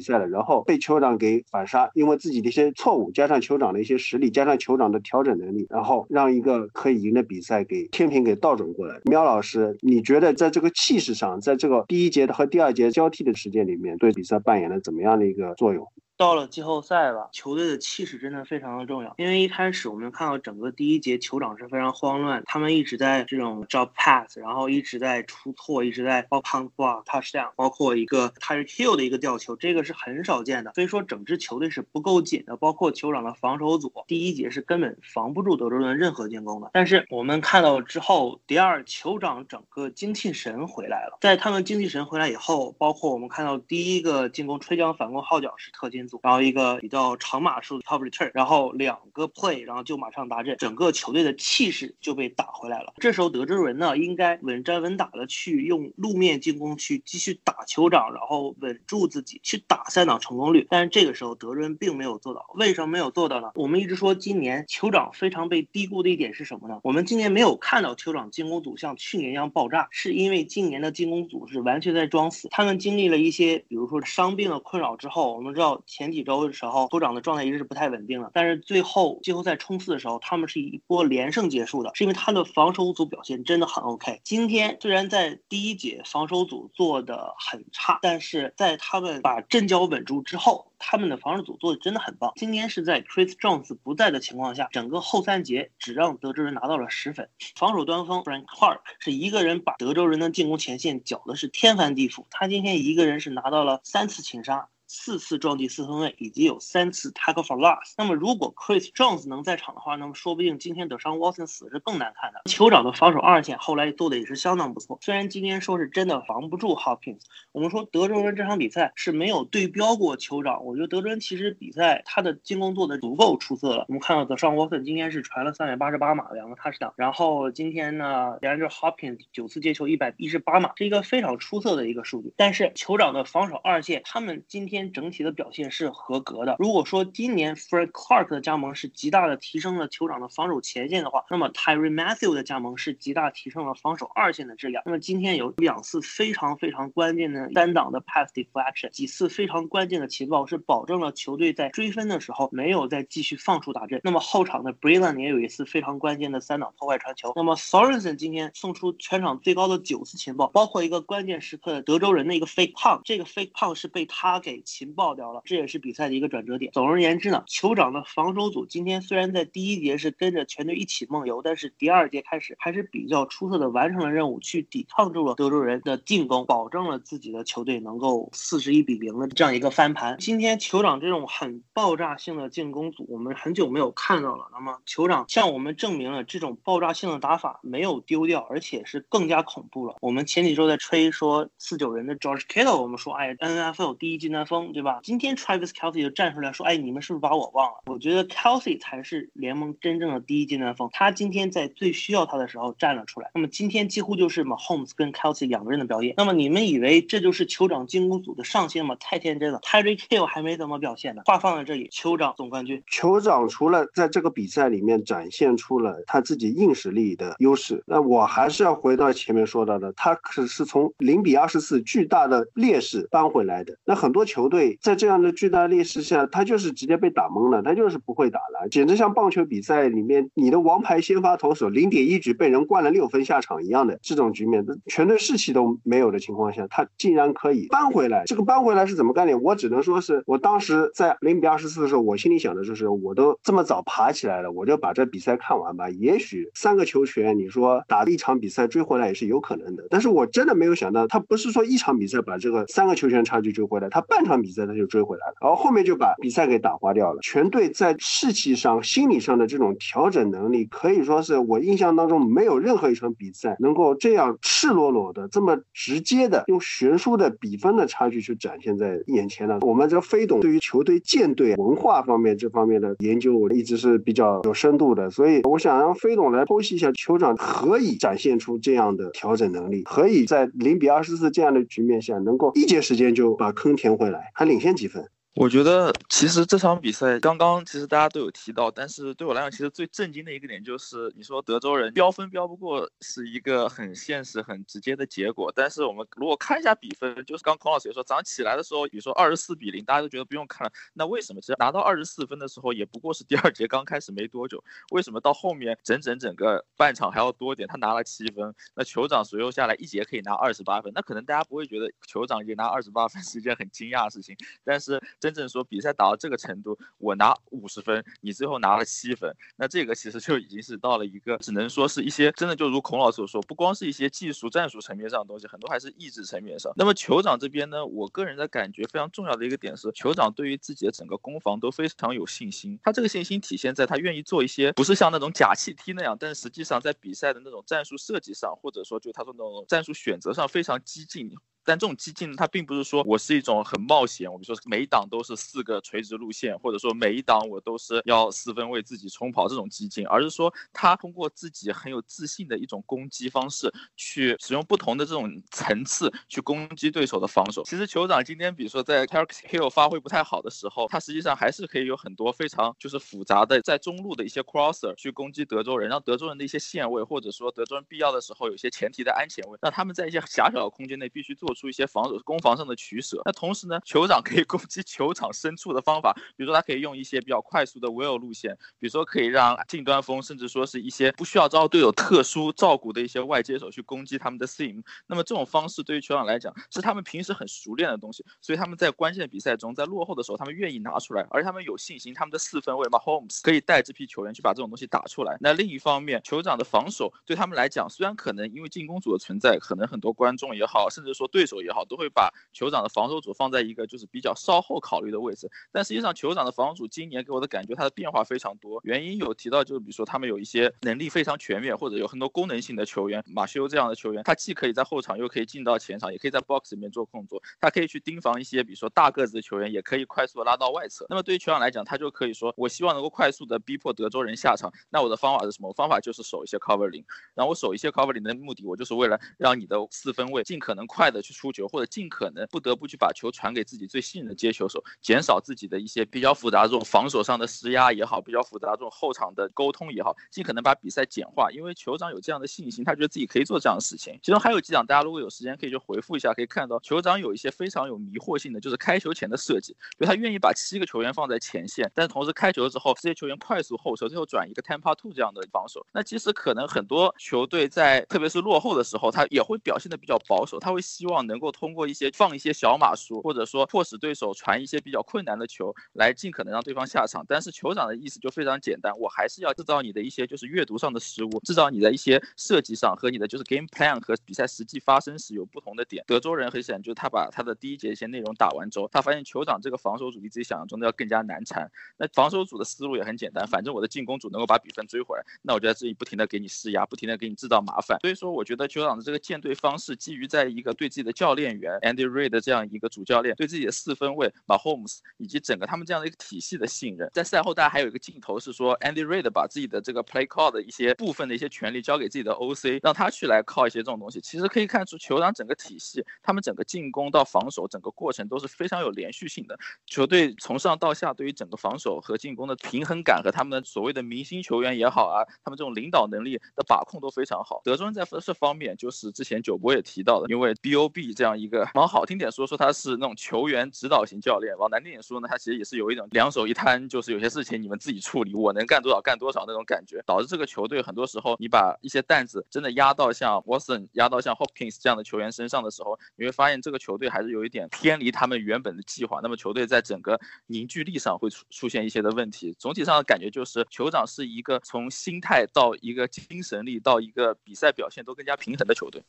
赛了？然后被酋长给反杀，因为自己的一些错误，加上酋长的一些实力，加上酋长的调整能力，然后让一个可以赢的比赛给天平给倒转过来。喵老师，你觉得？在这个气势上，在这个第一节和第二节交替的时间里面，对比赛办扮演了怎么样的一个作用？到了季后赛吧，球队的气势真的非常的重要。因为一开始我们看到整个第一节酋长是非常慌乱，他们一直在这种 drop pass，然后一直在出错，一直在爆 punt block touchdown，包括一个 Tyreek Hill 的一个吊球，这个是很少见的。所以说整支球队是不够紧的，包括酋长的防守组，第一节是根本防不住德州人任何进攻的。但是我们看到之后，第二酋长整个精气神回来了，在他们精气神回来以后，包括我们看到第一个进攻吹将反攻号角是特金。然后一个比较长码数的 top return，然后两个 play，然后就马上达阵，整个球队的气势就被打回来了。这时候德州人呢，应该稳扎稳打的去用路面进攻去继续打酋长，然后稳住自己，去打三档成功率。但是这个时候德州人并没有做到，为什么没有做到呢？我们一直说今年酋长非常被低估的一点是什么呢？我们今年没有看到酋长进攻组像去年一样爆炸，是因为今年的进攻组是完全在装死。他们经历了一些，比如说伤病的困扰之后，我们知道前。几周的时候，酋长的状态一直是不太稳定的。但是最后季后赛冲刺的时候，他们是一波连胜结束的，是因为他的防守组表现真的很 OK。今天虽然在第一节防守组做的很差，但是在他们把阵脚稳住之后，他们的防守组做的真的很棒。今天是在 Chris Jones 不在的情况下，整个后三节只让德州人拿到了十分。防守端锋 Frank Clark 是一个人把德州人的进攻前线搅的是天翻地覆，他今天一个人是拿到了三次擒杀。四次撞击四分卫，以及有三次 tackle for loss。那么如果 Chris Jones 能在场的话，那么说不定今天德尚 Watson 死是更难看的。酋长的防守二线后来做的也是相当不错，虽然今天说是真的防不住 Hopkins。我们说德州人这场比赛是没有对标过酋长，我觉得德州人其实比赛他的进攻做的足够出色了。我们看到德尚 Watson 今天是传了三百八十八码两个 touchdown，然后今天呢，连着 Hopkins 九次接球一百一十八码，是一个非常出色的一个数据。但是酋长的防守二线，他们今天。整体的表现是合格的。如果说今年 Fred Clark 的加盟是极大的提升了酋长的防守前线的话，那么 Tyree Matthew 的加盟是极大提升了防守二线的质量。那么今天有两次非常非常关键的单档的 pass deflection，几次非常关键的情报是保证了球队在追分的时候没有再继续放出打阵。那么后场的 b r i l l a n 也有一次非常关键的三档破坏传球。那么 Sorensen 今天送出全场最高的九次情报，包括一个关键时刻的德州人的一个 fake punt，这个 fake punt 是被他给。情报掉了，这也是比赛的一个转折点。总而言之呢，酋长的防守组今天虽然在第一节是跟着全队一起梦游，但是第二节开始还是比较出色的完成了任务，去抵抗住了德州人的进攻，保证了自己的球队能够四十一比零的这样一个翻盘。今天酋长这种很爆炸性的进攻组，我们很久没有看到了。那么酋长向我们证明了这种爆炸性的打法没有丢掉，而且是更加恐怖了。我们前几周在吹说四九人的 George Kittle，我们说哎，NFL 第一技能。锋，对吧？今天 Travis Kelsey 就站出来说：“哎，你们是不是把我忘了？”我觉得 Kelsey 才是联盟真正的第一阶段锋，他今天在最需要他的时候站了出来。那么今天几乎就是 Mahomes 跟 Kelsey 两个人的表演。那么你们以为这就是酋长进攻组的上限吗？太天真了，Tyreek Hill 还没怎么表现呢。话放在这里，酋长总冠军。酋长除了在这个比赛里面展现出了他自己硬实力的优势，那我还是要回到前面说到的，他可是从零比二十四巨大的劣势扳回来的。那很多球球队在这样的巨大劣势下，他就是直接被打懵了，他就是不会打了，简直像棒球比赛里面你的王牌先发投手零点一局被人灌了六分下场一样的这种局面，全队士气都没有的情况下，他竟然可以扳回来。这个扳回来是怎么干的？我只能说是我当时在零比二十四的时候，我心里想的就是，我都这么早爬起来了，我就把这比赛看完吧。也许三个球权，你说打一场比赛追回来也是有可能的。但是我真的没有想到，他不是说一场比赛把这个三个球权差距追回来，他半场比赛他就追回来了，然后后面就把比赛给打花掉了。全队在士气上、心理上的这种调整能力，可以说是我印象当中没有任何一场比赛能够这样赤裸裸的、这么直接的用悬殊的比分的差距去展现在眼前的。我们这飞董对于球队建队文化方面这方面的研究，我一直是比较有深度的，所以我想让飞董来剖析一下酋长何以展现出这样的调整能力，何以在零比二十四这样的局面下能够一节时间就把坑填回来，还领先几分。我觉得其实这场比赛刚刚其实大家都有提到，但是对我来讲，其实最震惊的一个点就是，你说德州人飙分飙不过是一个很现实、很直接的结果。但是我们如果看一下比分，就是刚孔老师也说，早上起来的时候，比如说二十四比零，大家都觉得不用看了。那为什么？其实拿到二十四分的时候，也不过是第二节刚开始没多久。为什么到后面整整整个半场还要多点？他拿了七分，那酋长随后下来一节可以拿二十八分。那可能大家不会觉得酋长也拿二十八分是一件很惊讶的事情，但是。真正说比赛打到这个程度，我拿五十分，你最后拿了七分，那这个其实就已经是到了一个只能说是一些真的就如孔老师所说，不光是一些技术战术层面上的东西，很多还是意志层面上。那么酋长这边呢，我个人的感觉非常重要的一个点是，酋长对于自己的整个攻防都非常有信心。他这个信心体现在他愿意做一些不是像那种假气踢那样，但是实际上在比赛的那种战术设计上，或者说就他说那种战术选择上非常激进。但这种激进，它并不是说我是一种很冒险，我比如说每一档都是四个垂直路线，或者说每一档我都是要四分为自己冲跑这种激进，而是说他通过自己很有自信的一种攻击方式，去使用不同的这种层次去攻击对手的防守。其实酋长今天，比如说在 Tarek Hill 发挥不太好的时候，他实际上还是可以有很多非常就是复杂的在中路的一些 crosser 去攻击德州人，让德州人的一些线位，或者说德州人必要的时候有些前提的安全位，让他们在一些狭小的空间内必须做。出一些防守攻防上的取舍，那同时呢，酋长可以攻击球场深处的方法，比如说他可以用一些比较快速的 will 路线，比如说可以让近端锋，甚至说是一些不需要招队友特殊照顾的一些外接手去攻击他们的 seam。那么这种方式对于酋长来讲是他们平时很熟练的东西，所以他们在关键比赛中，在落后的时候，他们愿意拿出来，而且他们有信心，他们的四分卫嘛 homes 可以带这批球员去把这种东西打出来。那另一方面，酋长的防守对他们来讲，虽然可能因为进攻组的存在，可能很多观众也好，甚至说对对手也好，都会把酋长的防守组放在一个就是比较稍后考虑的位置。但实际上，酋长的防守组今年给我的感觉，它的变化非常多。原因有提到，就是比如说他们有一些能力非常全面，或者有很多功能性的球员，马修这样的球员，他既可以在后场，又可以进到前场，也可以在 box 里面做控作。他可以去盯防一些，比如说大个子的球员，也可以快速的拉到外侧。那么对于酋长来讲，他就可以说，我希望能够快速的逼迫德州人下场。那我的方法是什么？方法就是守一些 cover 零。然后我守一些 cover 零的目的，我就是为了让你的四分位尽可能快的去出球，或者尽。可能不得不去把球传给自己最信任的接球手，减少自己的一些比较复杂这种防守上的施压也好，比较复杂这种后场的沟通也好，尽可能把比赛简化。因为酋长有这样的信心，他觉得自己可以做这样的事情。其中还有几场，大家如果有时间可以去回复一下，可以看到酋长有一些非常有迷惑性的，就是开球前的设计，就他愿意把七个球员放在前线，但同时开球之后，这些球员快速后撤，最后转一个 temper two 这样的防守。那其实可能很多球队在特别是落后的时候，他也会表现的比较保守，他会希望能够通过一些放一些小马。术，或者说迫使对手传一些比较困难的球，来尽可能让对方下场。但是酋长的意思就非常简单，我还是要制造你的一些就是阅读上的失误，制造你的一些设计上和你的就是 game plan 和比赛实际发生时有不同的点。德州人很显然就是他把他的第一节一些内容打完之后，他发现酋长这个防守组比自己想象中的要更加难缠。那防守组的思路也很简单，反正我的进攻组能够把比分追回来，那我就在这里不停的给你施压，不停的给你制造麻烦。所以说，我觉得酋长的这个建队方式基于在一个对自己的教练员 Andy Reid 的这样一个主教练对自己的四分卫 Mahomes 以及整个他们这样的一个体系的信任。在赛后，大家还有一个镜头是说 Andy Reid 把自己的这个 play call 的一些部分的一些权利交给自己的 OC，让他去来靠一些这种东西。其实可以看出，酋长整个体系，他们整个进攻到防守整个过程都是非常有连续性的。球队从上到下对于整个防守和进攻的平衡感和他们的所谓的明星球员也好啊，他们这种领导能力的把控都非常好。德州人在这方面，就是之前九博也提到的，因为 BO B 这样一个往好听点说说他是那种球员指导型教练，往难听点说呢，他其实也是有一种两手一摊，就是有些事情你们自己处理，我能干多少干多少那种感觉，导致这个球队很多时候你把一些担子真的压到像 Watson、压到像 Hopkins 这样的球员身上的时候，你会发现这个球队还是有一点偏离他们原本的计划。那么球队在整个凝聚力上会出出现一些的问题。总体上的感觉就是，酋长是一个从心态到一个精神力到一个比赛表现都更加平衡的球队。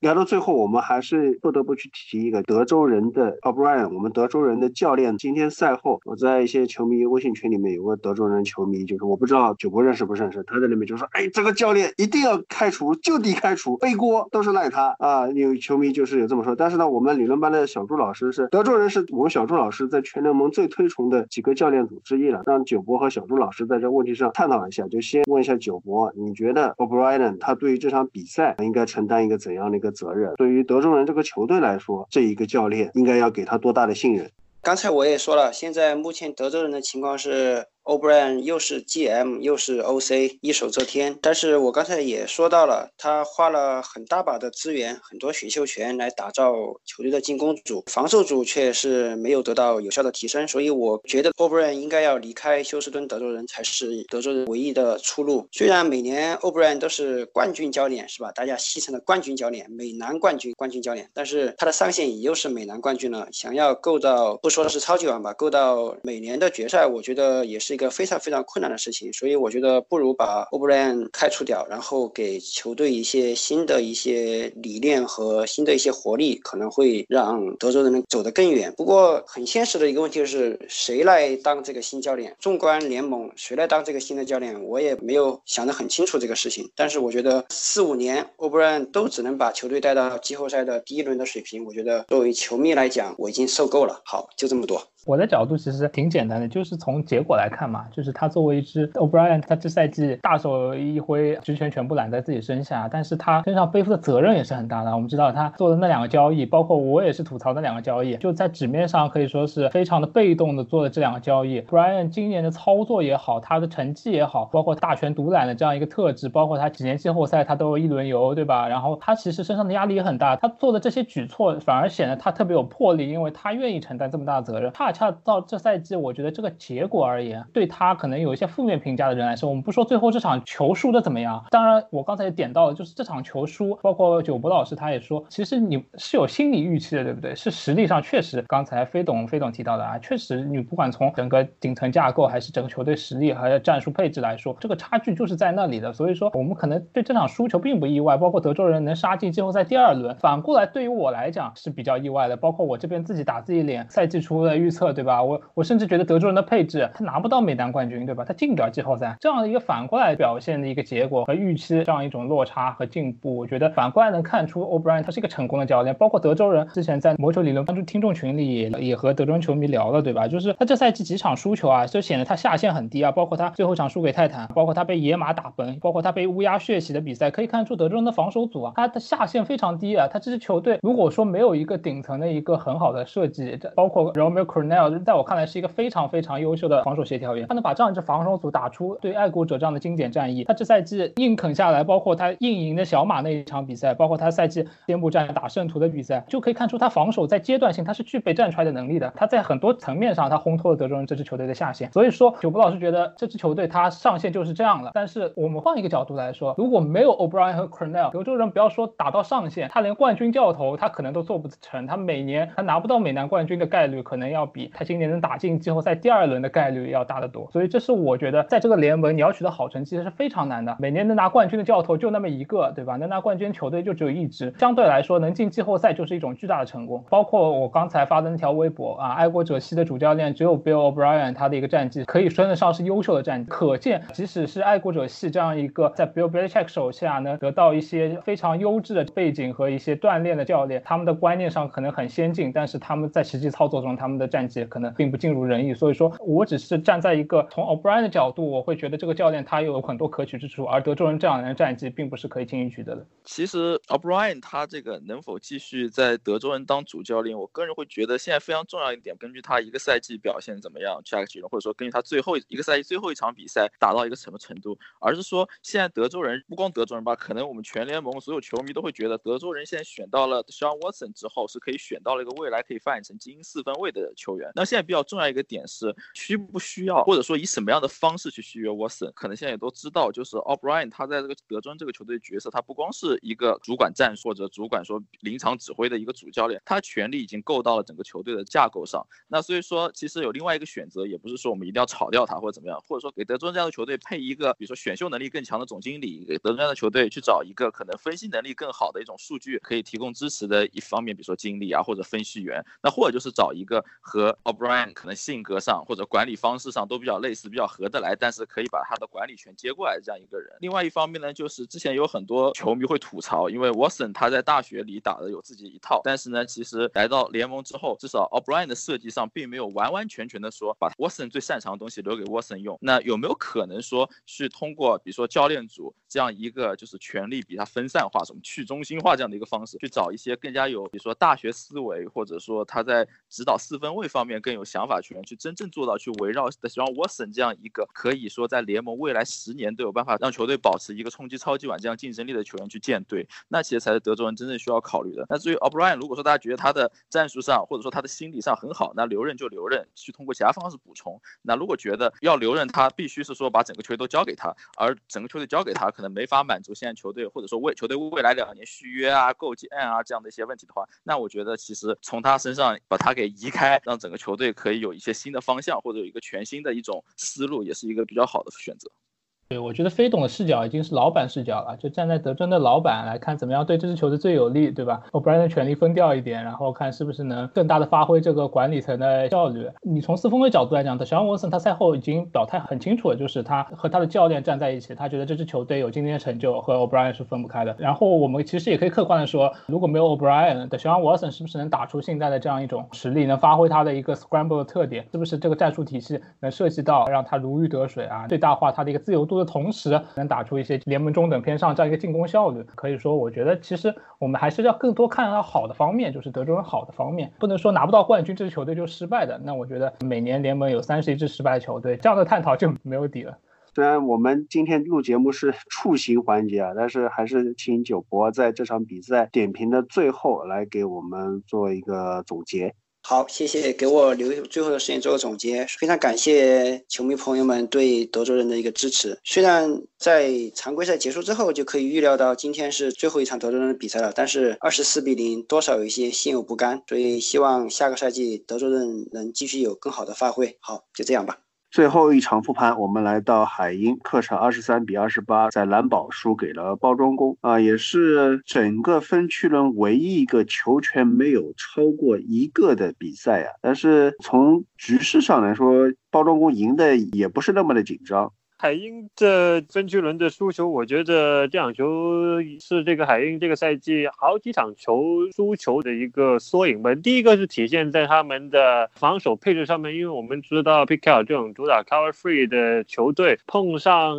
聊到最后，我们还是不得不去提一个德州人的 O'Brien，我们德州人的教练。今天赛后，我在一些球迷微信群里面有个德州人球迷，就是我不知道九博认识不认识，他在里面就说：“哎，这个教练一定要开除，就地开除，背锅都是赖他啊！”有球迷就是有这么说。但是呢，我们理论班的小朱老师是德州人，是我们小朱老师在全联盟最推崇的几个教练组之一了。让九博和小朱老师在这问题上探讨一下，就先问一下九博，你觉得 O'Brien 他对于这场比赛应该承担一个怎样的一个？责任对于德州人这个球队来说，这一个教练应该要给他多大的信任？刚才我也说了，现在目前德州人的情况是。O'Brien 又是 GM 又是 OC，一手遮天。但是我刚才也说到了，他花了很大把的资源，很多选秀权来打造球队的进攻组，防守组却是没有得到有效的提升。所以我觉得 O'Brien 应该要离开休斯顿德州人才是德州人唯一的出路。虽然每年 O'Brien 都是冠军教练，是吧？大家戏称的冠军教练，美男冠军冠军教练，但是他的上限也又是美男冠军了。想要够到不说是超级碗吧，够到每年的决赛，我觉得也是。是一个非常非常困难的事情，所以我觉得不如把 O'Brien 开除掉，然后给球队一些新的一些理念和新的一些活力，可能会让德州人走得更远。不过很现实的一个问题就是，谁来当这个新教练？纵观联盟，谁来当这个新的教练？我也没有想得很清楚这个事情。但是我觉得四五年 O'Brien 都只能把球队带到季后赛的第一轮的水平，我觉得作为球迷来讲，我已经受够了。好，就这么多。我的角度其实挺简单的，就是从结果来看嘛，就是他作为一支 O'Brien，他这赛季大手一挥，职权全部揽在自己身下，但是他身上背负的责任也是很大的。我们知道他做的那两个交易，包括我也是吐槽那两个交易，就在纸面上可以说是非常的被动的做了这两个交易。Brian 今年的操作也好，他的成绩也好，包括大权独揽的这样一个特质，包括他几年季后赛他都一轮游，对吧？然后他其实身上的压力也很大，他做的这些举措反而显得他特别有魄力，因为他愿意承担这么大的责任。他恰到这赛季，我觉得这个结果而言，对他可能有一些负面评价的人来说，我们不说最后这场球输的怎么样。当然，我刚才也点到了，就是这场球输，包括九博老师他也说，其实你是有心理预期的，对不对？是实力上确实，刚才飞董飞董提到的啊，确实你不管从 [laughs] 整个顶层架构，还是整个球队实力还有战术配置来说，这个差距就是在那里的。所以说，我们可能对这场输球并不意外。包括德州人能杀进季后赛第二轮，反过来对于我来讲是比较意外的。包括我这边自己打自己脸，赛季初的预测，对吧？我我甚至觉得德州人的配置，他拿不到美单冠军，对吧？他进不了季后赛，这样的一个反过来表现的一个结果和预期这样一种落差和进步，我觉得反过来能看出 O'Brien 他是一个成功的教练。包括德州人之前在魔球理论关注听众群里也和德州球迷聊了，对吧？就是他这赛季几场输球啊，就显得他下限很低啊。包括他最后场输给泰坦，包括他被野马打崩，包括他被乌鸦血洗的比赛，可以看出德州人的防守组啊，他的下限非常低啊。他这支球队如果说没有一个顶层的一个很好的设计，包括 Romeo Cornell，在我看来是一个非常非常优秀的防守协调员，他能把这样一支防守组打出对爱国者这样的经典战役。他这赛季硬啃下来，包括他硬赢的小马那一场比赛，包括他赛季颠簸战打圣徒的比赛，就可以看出他防守在阶段性他是具备站出来的能力的。他在很多层面上他烘托了德州人这支球队的下限。所以说，九博老师觉得这支球队他上限就是这样了。但是我们换一个角度来说，如果没有 O'Brien 和 Cornell，德州人不要说打到上限，他连冠军教头他可能都做不成。他每年他拿不到美男冠军的概率可能要比。他今年能打进季后赛第二轮的概率要大得多。所以这是我觉得在这个联盟你要取得好成绩是非常难的。每年能拿冠军的教头就那么一个，对吧？能拿冠军球队就只有一支，相对来说能进季后赛就是一种巨大的成功。包括我刚才发的那条微博啊，爱国者系的主教练只有 Bill O'Brien，他的一个战绩可以称得上是优秀的战绩。可见，即使是爱国者系这样一个在 Bill Belichick 手下呢得到一些非常优质的背景和一些锻炼的教练，他们的观念上可能很先进，但是他们在实际操作中，他们的战绩可能并不尽如人意。所以说我只是站在一个从 O'Brien 的角度，我会觉得这个教练他又有很多可取之处，而德州人这样的战绩并不是可以轻易取得的。其实 O'Brien 他这个能否继续在德州人当主教练，我个人会觉得现在非常重要一点，根据他一个赛季表现怎么样，下个结论，或者说根据他最后一个赛季最后一场比赛打到一个什么程度，而是说现在德州人不光德州人吧，可能我们全联盟所有球迷都会觉得德州人现在选到了 Sean Watson 之后，是可以选到了一个未来可以发展成精英四分卫的球员。那现在比较重要一个点是需不需要，或者说以什么样的方式去续约 Watson，可能现在也都知道，就是 O'Brien 他在这个德州这个球队角色，他不光是一个主管战术或者主管说临场指挥的一个主教练，他权力已经够到了整个球队的架构上。那所以说，其实有另外一个选择，也不是说我们一定要炒掉他或者怎么样，或者说给德州这样的球队配一个，比如说选秀能力更强的总经理，给德州这样的球队去找一个可能分析能力更好的一种数据可以提供支持的一方面，比如说经理啊或者分析员，那或者就是找一个和 O'Brien 可能性格上或者管理方式上都比较类似、比较合得来，但是可以把他的管理权接过来这样一个人。另外一方面呢，就是之前有很多球迷会吐槽，因为 Watson 他在大学里打的有自己一套，但是呢，其实来到联盟之后，至少 O'Brien 的设计上并没有完完全全的说把 Watson 最擅长的东西留给 Watson 用。那有没有可能说去通过比如说教练组这样一个就是权力比他分散化、什么去中心化这样的一个方式，去找一些更加有比如说大学思维，或者说他在指导四分卫方面更有想法球员，去真正做到去围绕的像 Watson 这样一个可以说在联盟未来十年都有办法让球队保持一个冲击超级碗这样竞争力的球员去建队，那其实才是德州人真正需要考虑的。那至于 O'Brien，如果说大家觉得他的战术上或者说他的心理上很好，那留任就留任，去通过其他方式补充。那如果觉得要留任，他必须是说把整个球队都交给他，而整个球队交给他可能没法满足现在球队或者说为球队未来两年续约啊、构建啊这样的一些问题的话，那我觉得其实从他身上把他给移开，让整个球队可以有一些新的方向或者有一个全新的一种思路，也是一个比较好的选择。对，我觉得飞董的视角已经是老板视角了，就站在德州的老板来看，怎么样对这支球队最有利，对吧？？O'Brien 的权力分掉一点，然后看是不是能更大的发挥这个管理层的效率。你从四分的角度来讲，小沃森他赛后已经表态很清楚了，就是他和他的教练站在一起，他觉得这支球队有今天的成就和 O'Brien 是分不开的。然后我们其实也可以客观的说，如果没有 O'Brien 的小沃森，是不是能打出现在的这样一种实力，能发挥他的一个 scramble 的特点？是不是这个战术体系能涉及到让他如鱼得水啊，最大化他的一个自由度的同时？能打出一些联盟中等偏上这样一个进攻效率，可以说，我觉得其实我们还是要更多看到好的方面，就是德州人好的方面，不能说拿不到冠军这支球队就失败的。那我觉得每年联盟有三十一支失败的球队，这样的探讨就没有底了。虽然我们今天录节目是触形环节啊，但是还是请九博在这场比赛点评的最后来给我们做一个总结。好，谢谢给我留最后的时间做个总结。非常感谢球迷朋友们对德州人的一个支持。虽然在常规赛结束之后就可以预料到今天是最后一场德州人的比赛了，但是二十四比零多少有一些心有不甘，所以希望下个赛季德州人能继续有更好的发挥。好，就这样吧。最后一场复盘，我们来到海鹰客场，二十三比二十八，在蓝宝输给了包装工啊，也是整个分区轮唯一一个球权没有超过一个的比赛啊。但是从局势上来说，包装工赢的也不是那么的紧张。海鹰这分区轮的输球，我觉得这场球是这个海鹰这个赛季好几场球输球的一个缩影吧。第一个是体现在他们的防守配置上面，因为我们知道 p i c k e 这种主打 cover free 的球队，碰上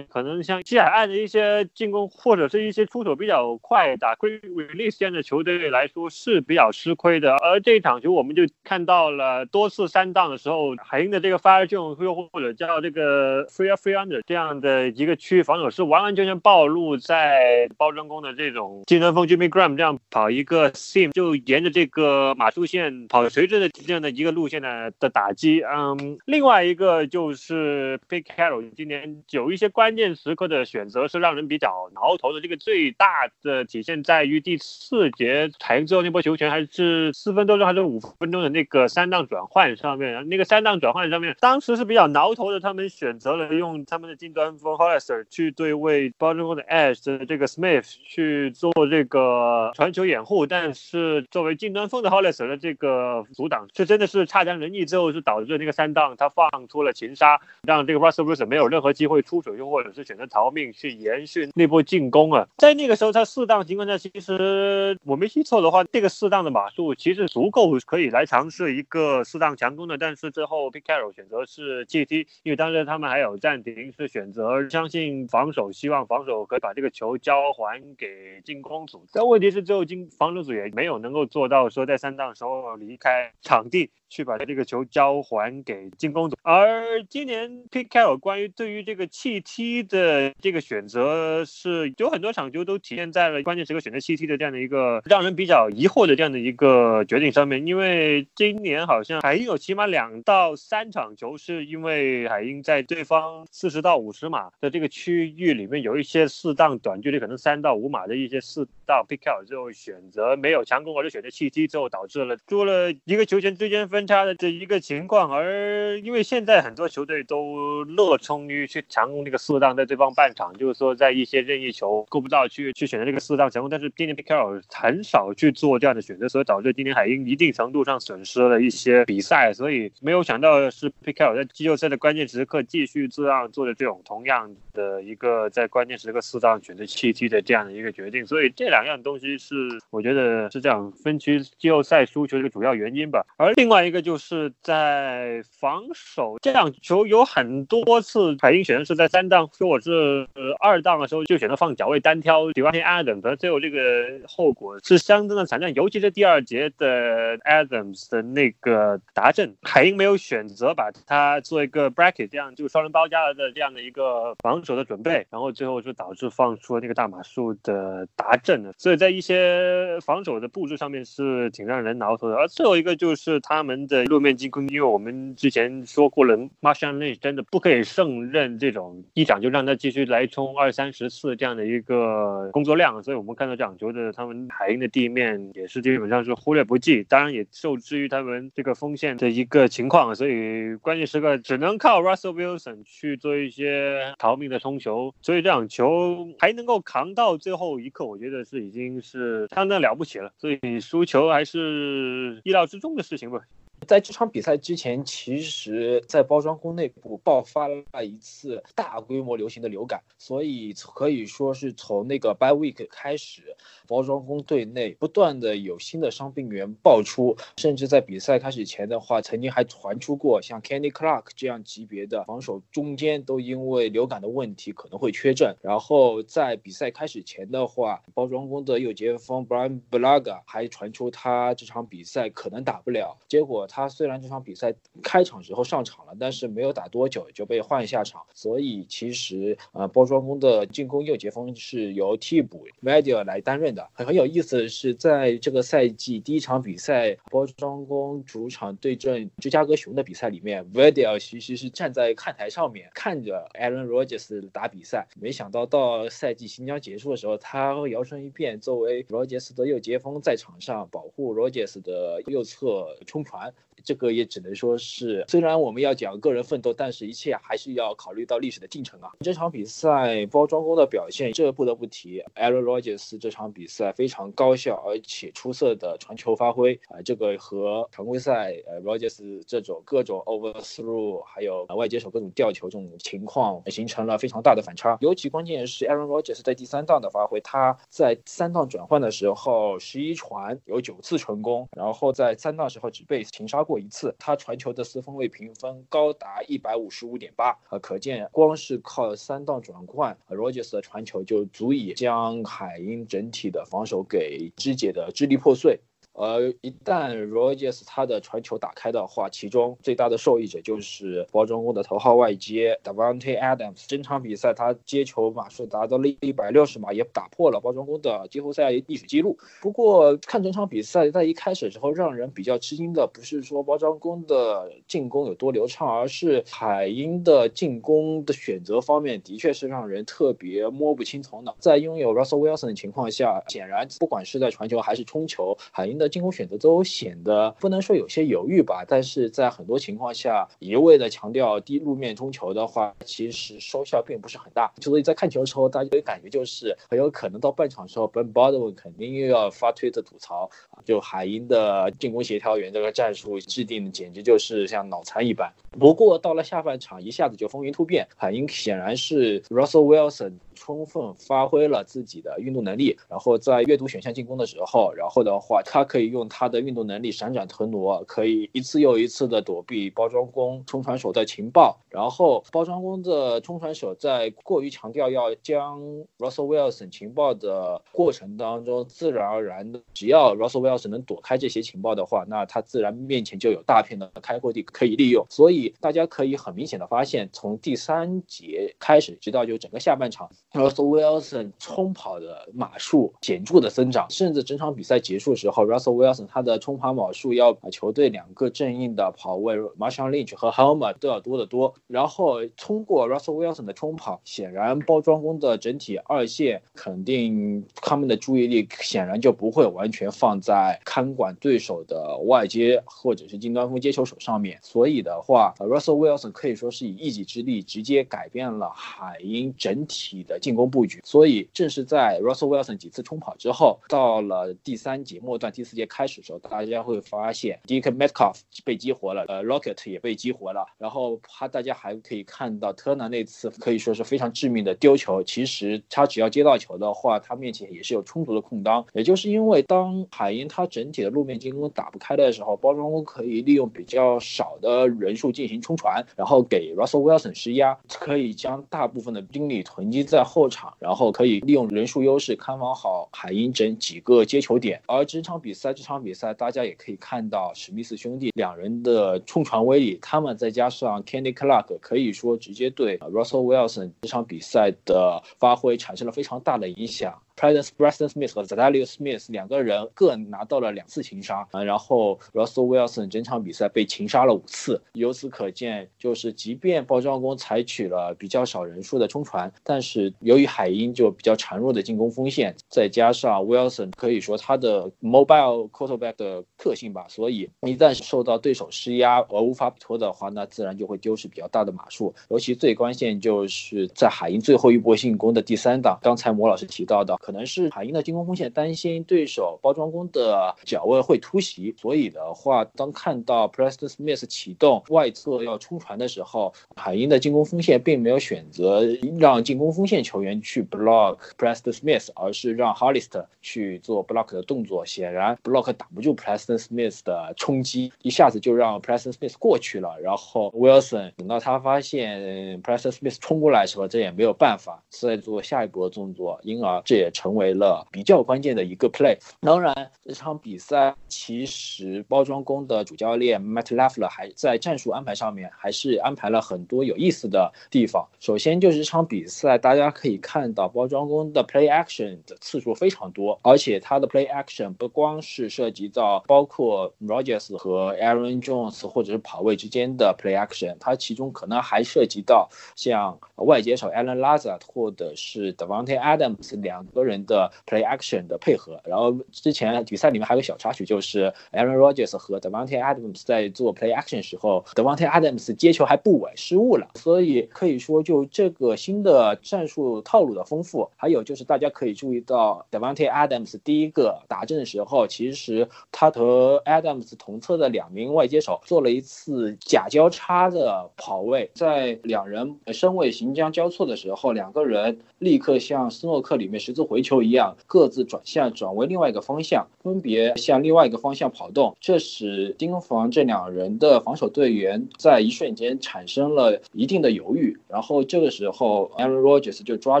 可能像西海岸的一些进攻或者是一些出手比较快、打 quick release 这样的球队来说是比较吃亏的。而这一场球我们就看到了多次三档的时候，海鹰的这个 fire zone 又或者叫这个 free free under 这样的一个区域防守是完完全全暴露在包装工的这种近端锋 Jimmy Graham 这样跑一个 seam 就沿着这个马术线跑垂直的这样的一个路线的的打击。嗯，另外一个就是 Pick Carroll 今年有一些关键时刻的选择是让人比较挠头的。这个最大的体现在于第四节采用之后那波球权还是四分多钟还是五分钟的那个三档转换上面，那个三档转换上面当时是比较挠头的，他们选择了用用他们的近端锋 Hollister 去对位包装工的 Edge 的这个 Smith 去做这个传球掩护，但是作为近端锋的 Hollister 的这个阻挡是真的是差强人意，之后是导致那个三档他放出了擒杀，让这个 Russell Wilson 没有任何机会出手，又或者是选择逃命去延续那波进攻啊。在那个时候他四档情况下，其实我没记错的话，这个四档的码数其实足够可以来尝试一个四档强攻的，但是之后 Pickaro 选择是 GT，因为当时他们还有暂定，是选择相信防守，希望防守可以把这个球交还给进攻组。但问题是最后进防守组也没有能够做到说在三档时候离开场地。去把这个球交还给进攻组，而今年 pickcal 关于对于这个弃踢的这个选择是有很多场球都体现在了关键时刻选择弃踢的这样的一个让人比较疑惑的这样的一个决定上面，因为今年好像海鹰有起码两到三场球是因为海鹰在对方四十到五十码的这个区域里面有一些适当短距离，可能三到五码的一些四到 Pick Carroll 之后选择没有强攻或者选择弃踢之后，导致了多了一个球权之间分。差的这一个情况，而因为现在很多球队都乐衷于去强攻这个四档在对方半场，就是说在一些任意球够不到去去选择这个四档强攻，但是今年 p i c a r 很少去做这样的选择，所以导致今年海鹰一定程度上损失了一些比赛，所以没有想到是 p i c a r 在季后赛的关键时刻继续这样做的这种同样的一个在关键时刻四档选择弃踢的这样的一个决定，所以这两样东西是我觉得是这样分区季后赛输球的一个主要原因吧，而另外一个。就是在防守这样球有很多次，海鹰选择是在三档或者是二档的时候就选择放脚位单挑 Devontae Adams，最后这个后果是相当的惨淡，尤其是第二节的 Adams 的那个达阵，海鹰没有选择把他做一个 bracket，这样就双人包夹的这样的一个防守的准备，然后最后就导致放出了那个大马术的达阵，所以在一些防守的布置上面是挺让人挠头的，而最后一个就是他们。的路面进攻，因为我们之前说过了，Marshall Lynch 真的不可以胜任这种一场就让他继续来冲二三十次这样的一个工作量，所以我们看到这场球的他们海鹰的地面也是基本上是忽略不计，当然也受制于他们这个锋线的一个情况，所以关键时刻只能靠 Russell Wilson 去做一些逃命的冲球，所以这场球还能够扛到最后一刻，我觉得是这已经是相当了不起了，所以输球还是意料之中的事情吧。在这场比赛之前，其实，在包装工内部爆发了一次大规模流行的流感，所以可以说是从那个 By Week 开始，包装工队内不断的有新的伤病员爆出，甚至在比赛开始前的话，曾经还传出过像 Kenny Clark 这样级别的防守中间都因为流感的问题可能会缺阵。然后在比赛开始前的话，包装工的右前锋 Brian Blaga 还传出他这场比赛可能打不了，结果。他虽然这场比赛开场时候上场了，但是没有打多久就被换下场，所以其实呃，包装工的进攻右截锋是由替补 Media 来担任的。很很有意思的是，在这个赛季第一场比赛包装工主场对阵芝加哥熊的比赛里面，Media 其实是站在看台上面看着 Aaron Rodgers 打比赛，没想到到赛季即将结束的时候，他摇身一变，作为 Rodgers 的右截锋在场上保护 Rodgers 的右侧冲传。这个也只能说是，虽然我们要讲个人奋斗，但是一切还是要考虑到历史的进程啊。这场比赛包装工的表现，这不得不提 Aaron Rodgers 这场比赛非常高效而且出色的传球发挥啊，这个和常规赛呃 Rodgers 这种各种 overthrow 还有外接手各种吊球这种情况形成了非常大的反差。尤其关键是 Aaron Rodgers 在第三档的发挥，他在三档转换的时候十一传有九次成功，然后在三档时候只被擒杀过。一次，他传球的四分卫评分高达一百五十五点八，啊，可见光是靠三档转换，Rogers 的传球就足以将海鹰整体的防守给肢解的支离破碎。而一旦 Rogers 他的传球打开的话，其中最大的受益者就是包装工的头号外接 Davante Adams。整场比赛他接球码数达到了一百六十码，也打破了包装工的季后赛历史记录。不过看整场比赛，在一开始的时候，让人比较吃惊的不是说包装工的进攻有多流畅，而是海鹰的进攻的选择方面，的确是让人特别摸不清头脑。在拥有 Russell Wilson 的情况下，显然不管是在传球还是冲球，海鹰的进攻选择都显得不能说有些犹豫吧。但是在很多情况下，一味的强调低路面冲球的话，其实收效并不是很大。所以在看球的时候，大家的感觉就是很有可能到半场的时候，Ben Baldwin 肯定又要发推特吐槽，就海鹰的进攻协调员这个战术制定简直就是像脑残一般。不过到了下半场，一下子就风云突变，海鹰显然是 Russell Wilson。充分发挥了自己的运动能力，然后在阅读选项进攻的时候，然后的话，他可以用他的运动能力闪转腾挪，可以一次又一次的躲避包装工冲传手的情报。然后包装工的冲传手在过于强调要将 Russell Wilson 情报的过程当中，自然而然的，只要 Russell Wilson 能躲开这些情报的话，那他自然面前就有大片的开阔地可以利用。所以大家可以很明显的发现，从第三节开始，直到就整个下半场。Russell Wilson 冲跑的码数显著的增长，甚至整场比赛结束时候，Russell Wilson 他的冲跑码数要把球队两个正印的跑位 Marshawn Lynch 和 Helmer 都要多得多。然后通过 Russell Wilson 的冲跑，显然包装工的整体二线肯定他们的注意力显然就不会完全放在看管对手的外接或者是近端锋接球手上面。所以的话，Russell Wilson 可以说是以一己之力直接改变了海鹰整体的。进攻布局，所以正是在 Russell Wilson 几次冲跑之后，到了第三节末段、第四节开始的时候，大家会发现 d i c k Metcalf 被激活了，呃，Rocket 也被激活了，然后他大家还可以看到 Turner 那次可以说是非常致命的丢球，其实他只要接到球的话，他面前也是有充足的空当，也就是因为当海鹰他整体的路面进攻打不开的时候，包装工可以利用比较少的人数进行冲传，然后给 Russell Wilson 施压，可以将大部分的兵力囤积在。后场，然后可以利用人数优势看防好海鹰整几个接球点。而整场比赛，这场比赛大家也可以看到史密斯兄弟两人的冲传威力，他们再加上 Candy Clark，可以说直接对 Russell Wilson 这场比赛的发挥产生了非常大的影响。Preston Preston Smith 和 Zadarius Smith 两个人各拿到了两次擒杀啊，然后 Russell Wilson 整场比赛被擒杀了五次。由此可见，就是即便包装工采取了比较少人数的冲传，但是由于海鹰就比较孱弱的进攻锋线，再加上 Wilson 可以说他的 mobile quarterback 的特性吧，所以一旦受到对手施压而无法脱的话，那自然就会丢失比较大的码数。尤其最关键就是在海鹰最后一波进攻的第三档，刚才魔老师提到的。可能是海鹰的进攻锋线担心对手包装工的脚位会突袭，所以的话，当看到 Preston Smith 启动外侧要冲传的时候，海鹰的进攻锋线并没有选择让进攻锋线球员去 block Preston Smith，而是让 Hollister 去做 block 的动作。显然 block 挡不住 Preston Smith 的冲击，一下子就让 Preston Smith 过去了。然后 Wilson 等到他发现 Preston Smith 冲过来的时候，这也没有办法再做下一步的动作，因而这也。成为了比较关键的一个 play。当然，这场比赛其实包装工的主教练 Matt Lafleur 还在战术安排上面还是安排了很多有意思的地方。首先就是这场比赛，大家可以看到包装工的 play action 的次数非常多，而且他的 play action 不光是涉及到包括 Rogers 和 Aaron Jones 或者是跑位之间的 play action，它其中可能还涉及到像外接手 Alan Lazard 或者是 Devonte Adams 两个。人的 play action 的配合，然后之前比赛里面还有个小插曲，就是 Aaron Rodgers 和 Devonte Adams 在做 play action 时候，Devonte Adams 接球还不稳，失误了。所以可以说，就这个新的战术套路的丰富，还有就是大家可以注意到 Devonte Adams 第一个打阵的时候，其实他和 Adams 同侧的两名外接手做了一次假交叉的跑位，在两人身位行将交错的时候，两个人立刻向斯诺克里面十字。回球一样，各自转向转为另外一个方向，分别向另外一个方向跑动，这使盯防这两人的防守队员在一瞬间产生了一定的犹豫。然后这个时候，Aaron Rodgers 就抓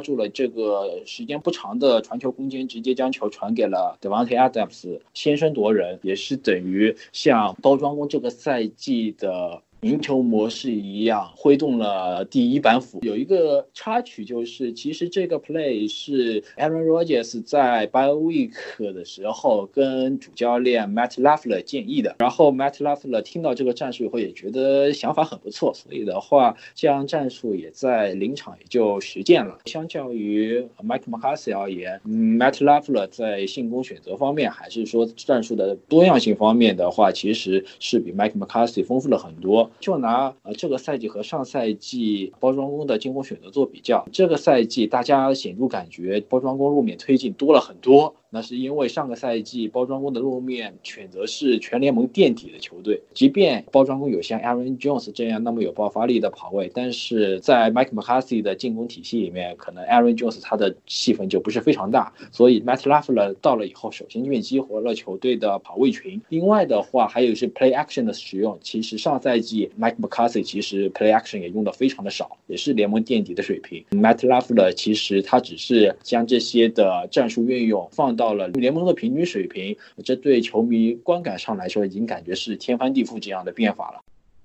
住了这个时间不长的传球空间，直接将球传给了 Devontae Adams，先声夺人，也是等于像包装工这个赛季的。赢球模式一样挥动了第一板斧。有一个插曲就是，其实这个 play 是 Aaron Rodgers 在 Bio Week 的时候跟主教练 Matt Lafleur 建议的。然后 Matt Lafleur 听到这个战术以后也觉得想法很不错，所以的话，这样战术也在临场也就实践了。相较于 Mike McCarthy 而言，Matt Lafleur 在进攻选择方面，还是说战术的多样性方面的话，其实是比 Mike McCarthy 丰富了很多。就拿呃这个赛季和上赛季包装工的进攻选择做比较，这个赛季大家显著感觉包装工路面推进多了很多。那是因为上个赛季包装工的路面选择是全联盟垫底的球队，即便包装工有像 Aaron Jones 这样那么有爆发力的跑位，但是在 Mike McCarthy 的进攻体系里面，可能 Aaron Jones 他的戏份就不是非常大。所以 Matt Lafleur 到了以后，首先就激活了球队的跑位群。另外的话，还有是 Play Action 的使用。其实上赛季 Mike McCarthy 其实 Play Action 也用的非常的少，也是联盟垫底的水平。Matt Lafleur 其实他只是将这些的战术运用放到。了联盟的平均水平，这对球迷观感上来说，已经感觉是天翻地覆这样的变化了。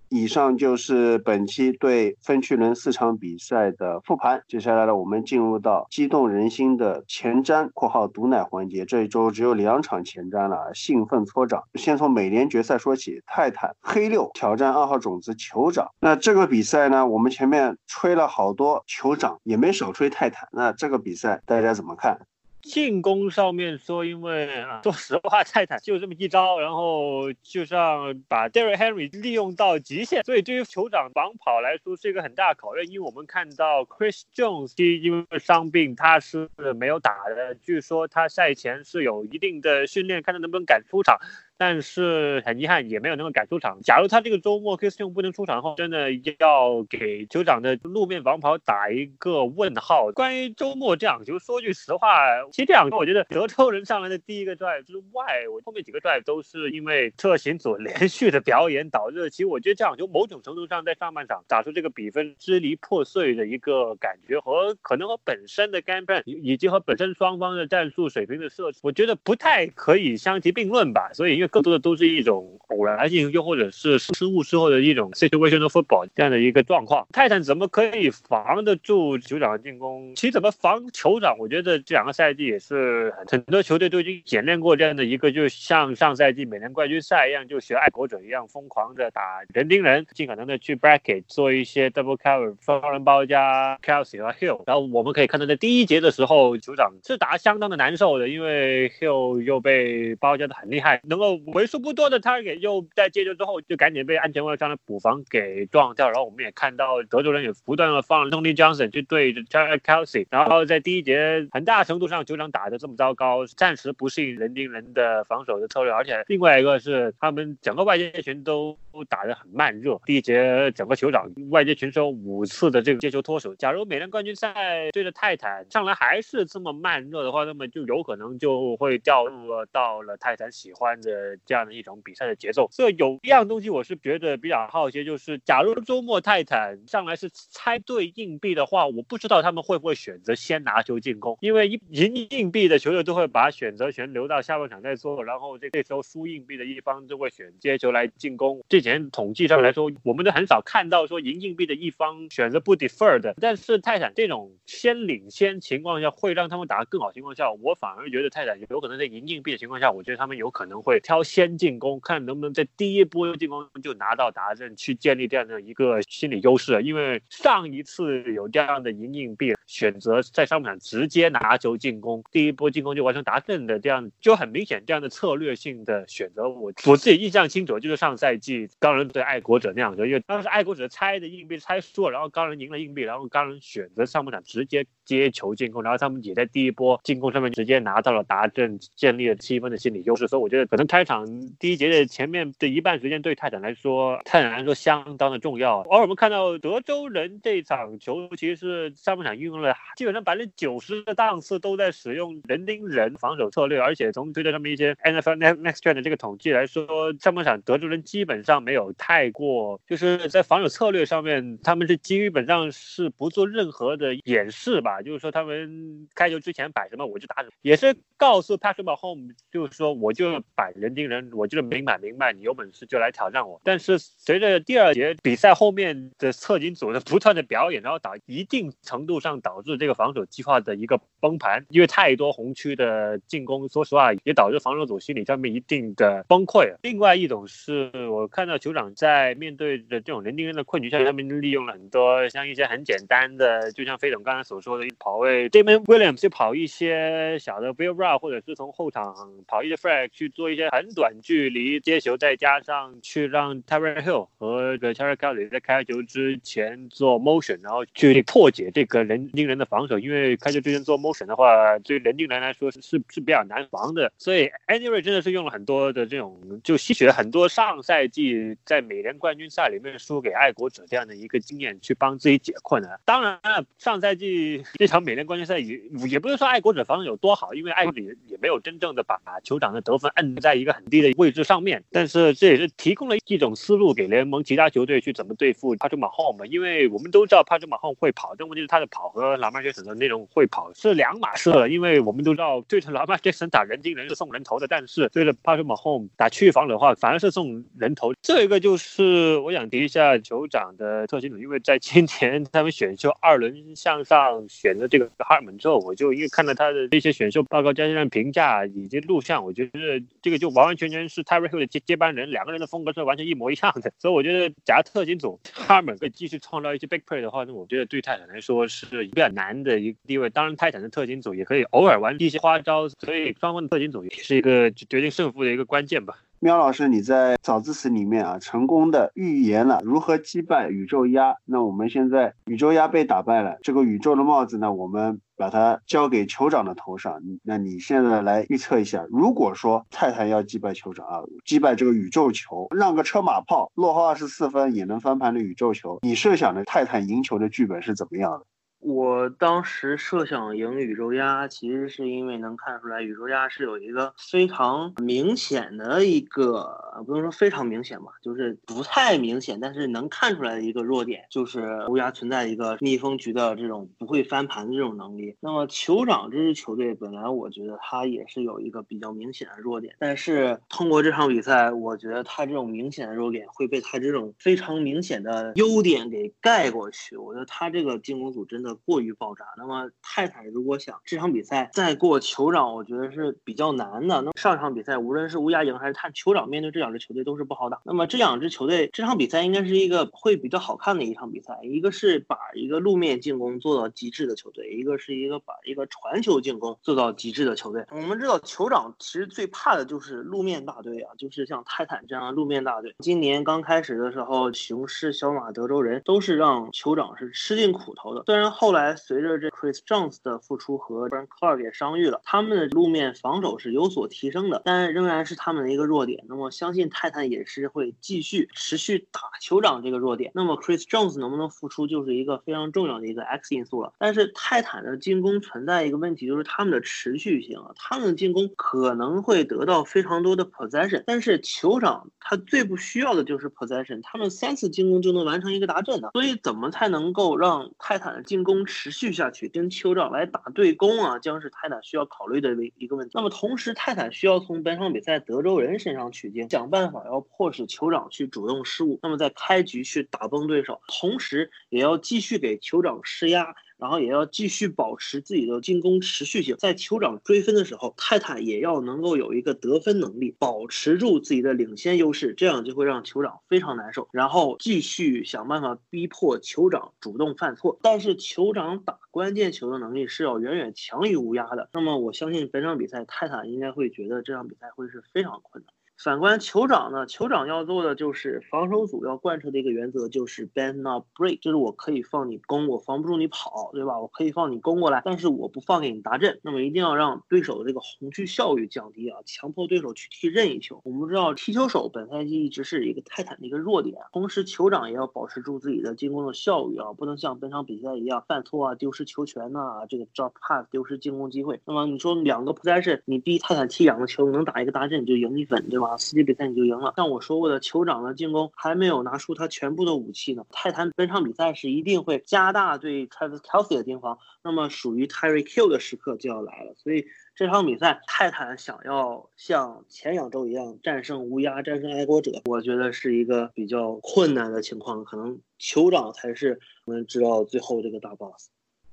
以上就是本期对分区轮四场比赛的复盘。接下来呢，我们进入到激动人心的前瞻（括号毒奶）环节。这一周只有两场前瞻了，兴奋搓掌。先从美联决赛说起，泰坦黑六挑战二号种子酋长。那这个比赛呢，我们前面吹了好多酋长，也没少吹泰坦。那这个比赛大家怎么看？进攻上面说，因为啊，[laughs] 说实话，泰坦就这么一招，然后就像把 Derry Henry 利用到极限，所以对于酋长绑跑来说是一个很大考验。因为我们看到 Chris Jones 因为伤病他是没有打的，据说他赛前是有一定的训练，看他能不能敢出场。但是很遗憾，也没有能够赶出场。假如他这个周末 Chris Jones 不能出场后，真的要给酋长的路面防跑打一个问号。关于周末这场球，说句实话，其实这场球我觉得德州人上来的第一个 drive 之外，我后面几个 drive 都是因为特勤组连续的表演导致。其实我觉得这场球某种程度上在上半场打出这个比分支离破碎的一个感觉，和可能和本身的 game plan 以及和本身双方的战术水平的设置，我觉得不太可以相提并论吧。所以因为更多的都是一种偶然性，又或者是失误之后的一种 situational football 这样的一个状况。泰坦怎么可以防得住酋长的进攻？其实怎么防酋长？我觉得这两个赛季也是很多球队都已经演练过这样的一个，就像上赛季美联冠军赛一样，就学爱国者一样疯狂的打人盯人，尽可能的去 bracket 做一些 double cover 双人包加 Kelsey 和 Hill。然后我们可以看到在第一节的时候，酋长是打相当的难受的，因为 Hill 又被包夹的很厉害，能够。为数不多的 target 又在接球之后就赶紧被安全位上的补防给撞掉，然后我们也看到德州人也不断的放 Tony Johnson 去对着 Kelsey，然后在第一节很大程度上球场打得这么糟糕，暂时不适应人盯人的防守的策略，而且另外一个是他们整个外接群都打得很慢热，第一节整个球场外接群有五次的这个接球脱手。假如美联冠军赛对着泰坦上来还是这么慢热的话，那么就有可能就会掉入到了泰坦喜欢的。这样的一种比赛的节奏，这有一样东西我是觉得比较好奇，就是假如周末泰坦上来是猜对硬币的话，我不知道他们会不会选择先拿球进攻，因为赢硬币的球队都会把选择权留到下半场再做，然后这这时候输硬币的一方就会选接球来进攻。之前统计上来说，我们都很少看到说赢硬币的一方选择不 defer 的，但是泰坦这种先领先情况下会让他们打得更好情况下，我反而觉得泰坦有可能在赢硬币的情况下，我觉得他们有可能会挑。先进攻，看能不能在第一波进攻就拿到达阵，去建立这样的一个心理优势。因为上一次有这样的赢硬币，选择在上半场直接拿球进攻，第一波进攻就完成达阵的这样，就很明显这样的策略性的选择。我我自己印象清楚，就是上赛季钢人对爱国者那样的，因为当时爱国者猜的硬币猜输了，然后钢人赢了硬币，然后钢人选择上半场直接接球进攻，然后他们也在第一波进攻上面直接拿到了达阵，建立了七分的心理优势。所以我觉得可能开场。第一节的前面的一半时间对泰坦来说，泰坦来说相当的重要。而我们看到德州人这场球，其实是上半场运用了基本上百分之九十的档次都在使用人盯人防守策略，而且从推特上面一些 NFL Next Gen 的这个统计来说，上半场德州人基本上没有太过就是在防守策略上面，他们是基本上是不做任何的掩饰吧，就是说他们开球之前摆什么我就打什么，也是告诉 Patrick Mahomes 就是说我就摆人盯人，我就是明摆明白，你有本事就来挑战我。但是随着第二节比赛后面的侧警组的不断的表演，然后导一定程度上导致这个防守计划的一个崩盘，因为太多红区的进攻，说实话也导致防守组心理上面一定的崩溃。另外一种是我看到酋长在面对的这种人盯人的困局下，他们利用了很多像一些很简单的，就像飞总刚才所说的跑位这边 Williams 就跑一些小的 Bill Run，或者是从后场跑一些 Flag 去做一些 [laughs] 很短距离接球，再加上去让 Tyron Hill 和这个 Charlie Kelly 在开球之前做 motion，然后去破解这个人盯人的防守。因为开球之前做 motion 的话，对人盯人来说是是比较难防的。所以 Andy Reid 真的是用了很多的这种，就吸取了很多上赛季在美联冠军赛里面输给爱国者这样的一个经验，去帮自己解困的。当然了，上赛季这场美联冠军赛也也不是说爱国者防守有多好，因为爱国者也没有真正的把球场的得分摁在一个很低的位置上面。但是这也是提供了一种思路给联盟其他球队去怎么对付帕特马霍姆，因为我们都知道帕特马霍姆会跑，但问题是他的跑和老马杰森的那种会跑是两码事了。因为我们都知道对着老马杰森打人盯人是送人头的，但是对着帕特马霍姆打区域防守的话反而是送人头。这一个就是我想提一下酋长的特性，因为在今年他们选秀二轮向上选的这个哈尔蒙之后，我就因为看到他的这些选秀报告加上评价以及录像，我觉得这个就完完全全是 t y r e e Hill 的接接班人，两个人的风格是完全一模一样的。[laughs] 所以我觉得，假如特勤组他们可以继续创造一些 big play 的话，那我觉得对泰坦来说是比较难的一个地位。当然，泰坦的特勤组也可以偶尔玩一些花招，所以双方的特勤组也是一个决定胜负的一个关键吧。喵老师，你在早自习里面啊，成功的预言了如何击败宇宙鸭。那我们现在宇宙鸭被打败了，这个宇宙的帽子呢，我们把它交给酋长的头上。那你现在来预测一下，如果说泰坦要击败酋长啊，击败这个宇宙球，让个车马炮，落后二十四分也能翻盘的宇宙球，你设想的泰坦赢球的剧本是怎么样的？我当时设想赢宇宙鸭，其实是因为能看出来宇宙鸭是有一个非常明显的一个，不能说非常明显吧，就是不太明显，但是能看出来的一个弱点，就是乌鸦存在一个逆风局的这种不会翻盘的这种能力。那么酋长这支球队本来我觉得他也是有一个比较明显的弱点，但是通过这场比赛，我觉得他这种明显的弱点会被他这种非常明显的优点给盖过去。我觉得他这个进攻组真的。过于爆炸。那么泰坦如果想这场比赛再过酋长，我觉得是比较难的。那上场比赛无论是乌鸦赢还是泰酋长，面对这两支球队都是不好打。那么这两支球队这场比赛应该是一个会比较好看的一场比赛。一个是把一个路面进攻做到极致的球队，一个是一个把一个传球进攻做到极致的球队。我们知道酋长其实最怕的就是路面大队啊，就是像泰坦这样的路面大队。今年刚开始的时候，雄狮、小马、德州人都是让酋长是吃尽苦头的。虽然后来随着这 Chris Jones 的复出和 b r a n Clark 也伤愈了，他们的路面防守是有所提升的，但仍然是他们的一个弱点。那么相信泰坦也是会继续持续打酋长这个弱点。那么 Chris Jones 能不能复出就是一个非常重要的一个 X 因素了。但是泰坦的进攻存在一个问题，就是他们的持续性啊，他们的进攻可能会得到非常多的 possession，但是酋长他最不需要的就是 possession，他们三次进攻就能完成一个达阵的。所以怎么才能够让泰坦的进攻攻？持续下去跟酋长来打对攻啊，将是泰坦需要考虑的一个问题。那么同时，泰坦需要从本场比赛德州人身上取经，想办法要迫使酋长去主动失误，那么在开局去打崩对手，同时也要继续给酋长施压。然后也要继续保持自己的进攻持续性，在酋长追分的时候，泰坦也要能够有一个得分能力，保持住自己的领先优势，这样就会让酋长非常难受。然后继续想办法逼迫酋长主动犯错，但是酋长打关键球的能力是要远远强于乌鸦的。那么我相信本场比赛泰坦应该会觉得这场比赛会是非常困难。反观酋长呢，酋长要做的就是防守组要贯彻的一个原则就是 bend not break，就是我可以放你攻，我防不住你跑，对吧？我可以放你攻过来，但是我不放给你达阵。那么一定要让对手的这个红区效率降低啊，强迫对手去踢任意球。我们知道踢球手本赛季一直是一个泰坦的一个弱点，同时酋长也要保持住自己的进攻的效率啊，不能像本场比赛一样犯错啊、丢失球权呐、这个 drop pass 丢失进攻机会。那么你说两个 possession，你逼泰坦踢两个球，能打一个达阵你就赢一分，对吧？啊四级比赛你就赢了。像我说过的，酋长的进攻还没有拿出他全部的武器呢。泰坦本场比赛是一定会加大对 Travis Kelsey 的盯防，那么属于 Terry Q 的时刻就要来了。所以这场比赛，泰坦想要像前两周一样战胜乌鸦、战胜爱国者，我觉得是一个比较困难的情况。可能酋长才是我们知道最后这个大 boss。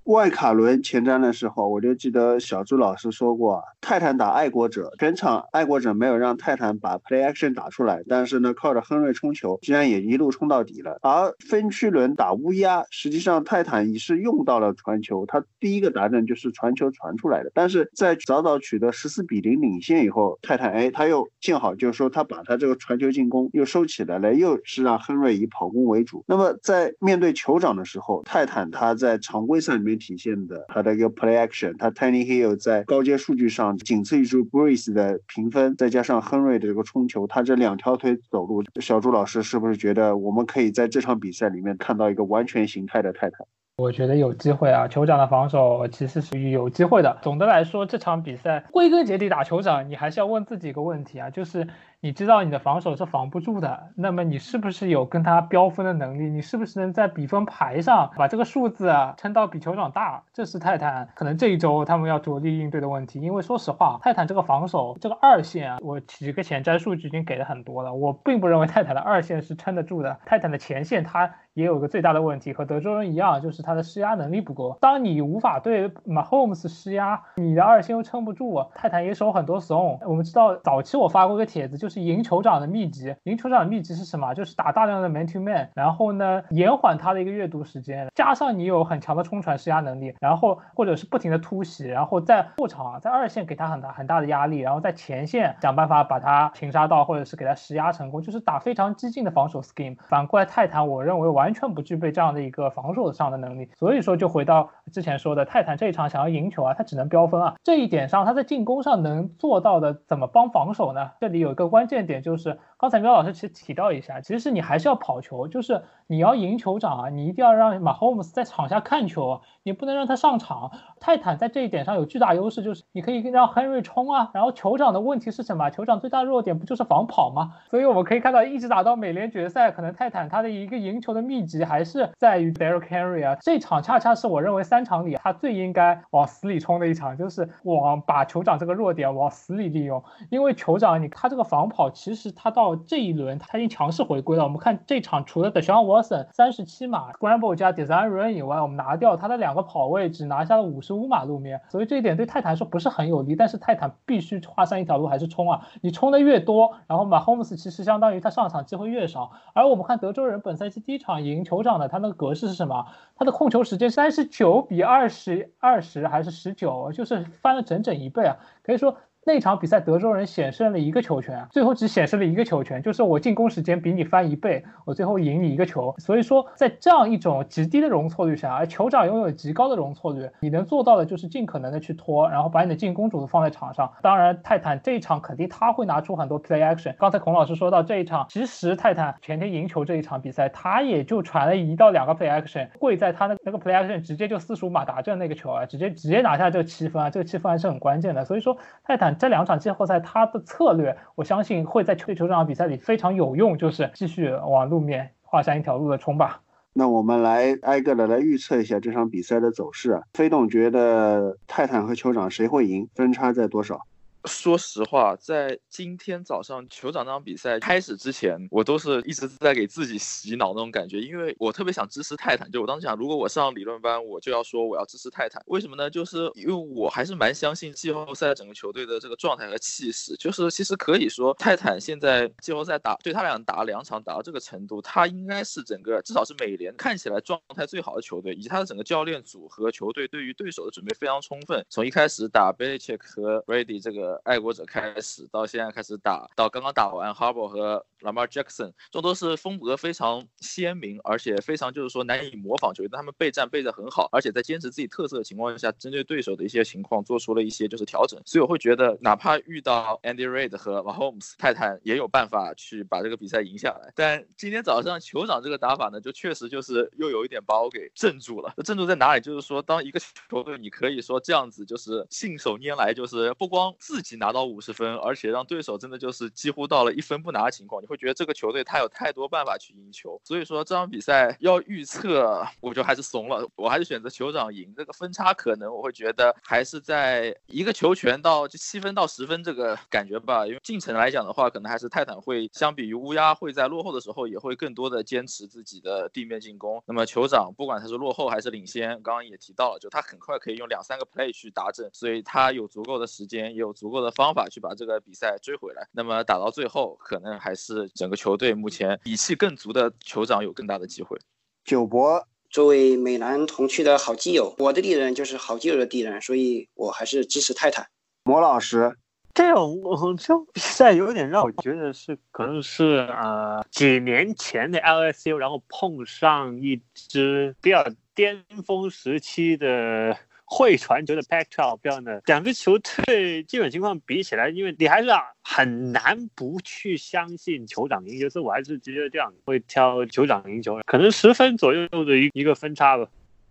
外卡轮前瞻的时候，我就记得小朱老师说过，泰坦打爱国者，全场爱国者没有让泰坦把 play action 打出来，但是呢，靠着亨瑞冲球，竟然也一路冲到底了。而分区轮打乌鸦，实际上泰坦已是用到了传球，他第一个达阵就是传球传出来的。但是在早早取得十四比零领先以后，泰坦哎，他又幸好就是说他把他这个传球进攻又收起来了，又是让亨瑞以跑攻为主。那么在面对酋长的时候，泰坦他在常规赛里面。体现的他的一个 play action，他 Tiny Hill 在高阶数据上仅次于 Breeze 的评分，再加上亨瑞的这个冲球，他这两条腿走路，小朱老师是不是觉得我们可以在这场比赛里面看到一个完全形态的泰坦？我觉得有机会啊，酋长的防守其实属于有机会的。总的来说，这场比赛归根结底打酋长，你还是要问自己一个问题啊，就是。你知道你的防守是防不住的，那么你是不是有跟他飙分的能力？你是不是能在比分牌上把这个数字啊撑到比酋长大？这是泰坦可能这一周他们要着力应对的问题。因为说实话，泰坦这个防守这个二线啊，我几个前瞻数据已经给的很多了，我并不认为泰坦的二线是撑得住的。泰坦的前线他也有个最大的问题，和德州人一样，就是他的施压能力不够。当你无法对 Mahomes 施压，你的二线又撑不住，泰坦也守很多 zone。我们知道早期我发过个帖子，就就是。赢酋长的秘籍，赢酋长的秘籍是什么？就是打大量的 man to man，然后呢，延缓他的一个阅读时间，加上你有很强的冲传施压能力，然后或者是不停的突袭，然后在后场在二线给他很大很大的压力，然后在前线想办法把他擒杀到，或者是给他施压成功，就是打非常激进的防守 scheme。反过来泰坦，我认为完全不具备这样的一个防守上的能力，所以说就回到之前说的，泰坦这一场想要赢球啊，他只能飙分啊。这一点上，他在进攻上能做到的，怎么帮防守呢？这里有一个关。键点就是。刚才苗老师其实提到一下，其实你还是要跑球，就是你要赢酋长啊，你一定要让马霍姆斯在场下看球，你不能让他上场。泰坦在这一点上有巨大优势，就是你可以让亨瑞冲啊。然后酋长的问题是什么？酋长最大的弱点不就是防跑吗？所以我们可以看到，一直打到美联决赛，可能泰坦他的一个赢球的秘籍还是在于 Derrick Henry 啊。这场恰恰是我认为三场里他最应该往死里冲的一场，就是往把酋长这个弱点往死里利用。因为酋长你他这个防跑，其实他到这一轮他已经强势回归了。我们看这场除了 Deshaun Watson 三十七码 Scramble 加 Design Run 以外，我们拿掉他的两个跑位，只拿下了五十五码路面，所以这一点对泰坦说不是很有利。但是泰坦必须画上一条路，还是冲啊！你冲的越多，然后马 Holmes 其实相当于他上场机会越少。而我们看德州人本赛季第一场赢酋长的，他那个格式是什么？他的控球时间三十九比二十二十还是十九，就是翻了整整一倍啊！可以说。那场比赛，德州人险胜了一个球权，最后只险胜了一个球权，就是我进攻时间比你翻一倍，我最后赢你一个球。所以说，在这样一种极低的容错率下，而酋长拥有极高的容错率，你能做到的就是尽可能的去拖，然后把你的进攻主子放在场上。当然，泰坦这一场肯定他会拿出很多 play action。刚才孔老师说到这一场，其实泰坦前天赢球这一场比赛，他也就传了一到两个 play action，跪在他的那个 play action 直接就四十五码打正那个球啊，直接直接拿下这个七分啊，这个七分还是很关键的。所以说，泰坦。这两场季后赛，他的策略，我相信会在对球场比赛里非常有用，就是继续往路面画上一条路的冲吧。那我们来挨个的来预测一下这场比赛的走势啊。飞董觉得泰坦和酋长谁会赢？分差在多少？说实话，在今天早上酋长那场比赛开始之前，我都是一直在给自己洗脑那种感觉，因为我特别想支持泰坦。就我当时想，如果我上理论班，我就要说我要支持泰坦。为什么呢？就是因为我还是蛮相信季后赛整个球队的这个状态和气势。就是其实可以说，泰坦现在季后赛打对他俩打两场打到这个程度，他应该是整个至少是美联看起来状态最好的球队，以及他的整个教练组和球队对于对手的准备非常充分。从一开始打 Belichick 和 Brady 这个。爱国者开始，到现在开始打，到刚刚打完 Harbour 和 Lamar Jackson，这都是风格非常鲜明，而且非常就是说难以模仿球员，他们备战备得很好，而且在坚持自己特色的情况下，针对对手的一些情况做出了一些就是调整，所以我会觉得，哪怕遇到 Andy Reid 和 Mahomes，泰坦也有办法去把这个比赛赢下来。但今天早上酋长这个打法呢，就确实就是又有一点把我给镇住了。镇住在哪里？就是说，当一个球队你可以说这样子就是信手拈来，就是不光自自己拿到五十分，而且让对手真的就是几乎到了一分不拿的情况，你会觉得这个球队他有太多办法去赢球。所以说这场比赛要预测，我就还是怂了，我还是选择酋长赢。这个分差可能我会觉得还是在一个球权到就七分到十分这个感觉吧。因为进程来讲的话，可能还是泰坦会相比于乌鸦会在落后的时候也会更多的坚持自己的地面进攻。那么酋长不管他是落后还是领先，刚刚也提到了，就他很快可以用两三个 play 去达阵，所以他有足够的时间，也有足够的方法去把这个比赛追回来。那么打到最后，可能还是整个球队目前底气更足的酋长有更大的机会。九博作为美男同区的好基友，我的敌人就是好基友的敌人，所以我还是支持泰坦。魔老师。这种这种比赛有点让我觉得是可能是呃几年前的 LSU，然后碰上一支比较巅峰时期的会传球的 Pack Twelve，这样的两支球队基本情况比起来，因为你还是很难不去相信酋长赢球，所以我还是直接这样会挑酋长赢球，可能十分左右的一一个分差吧。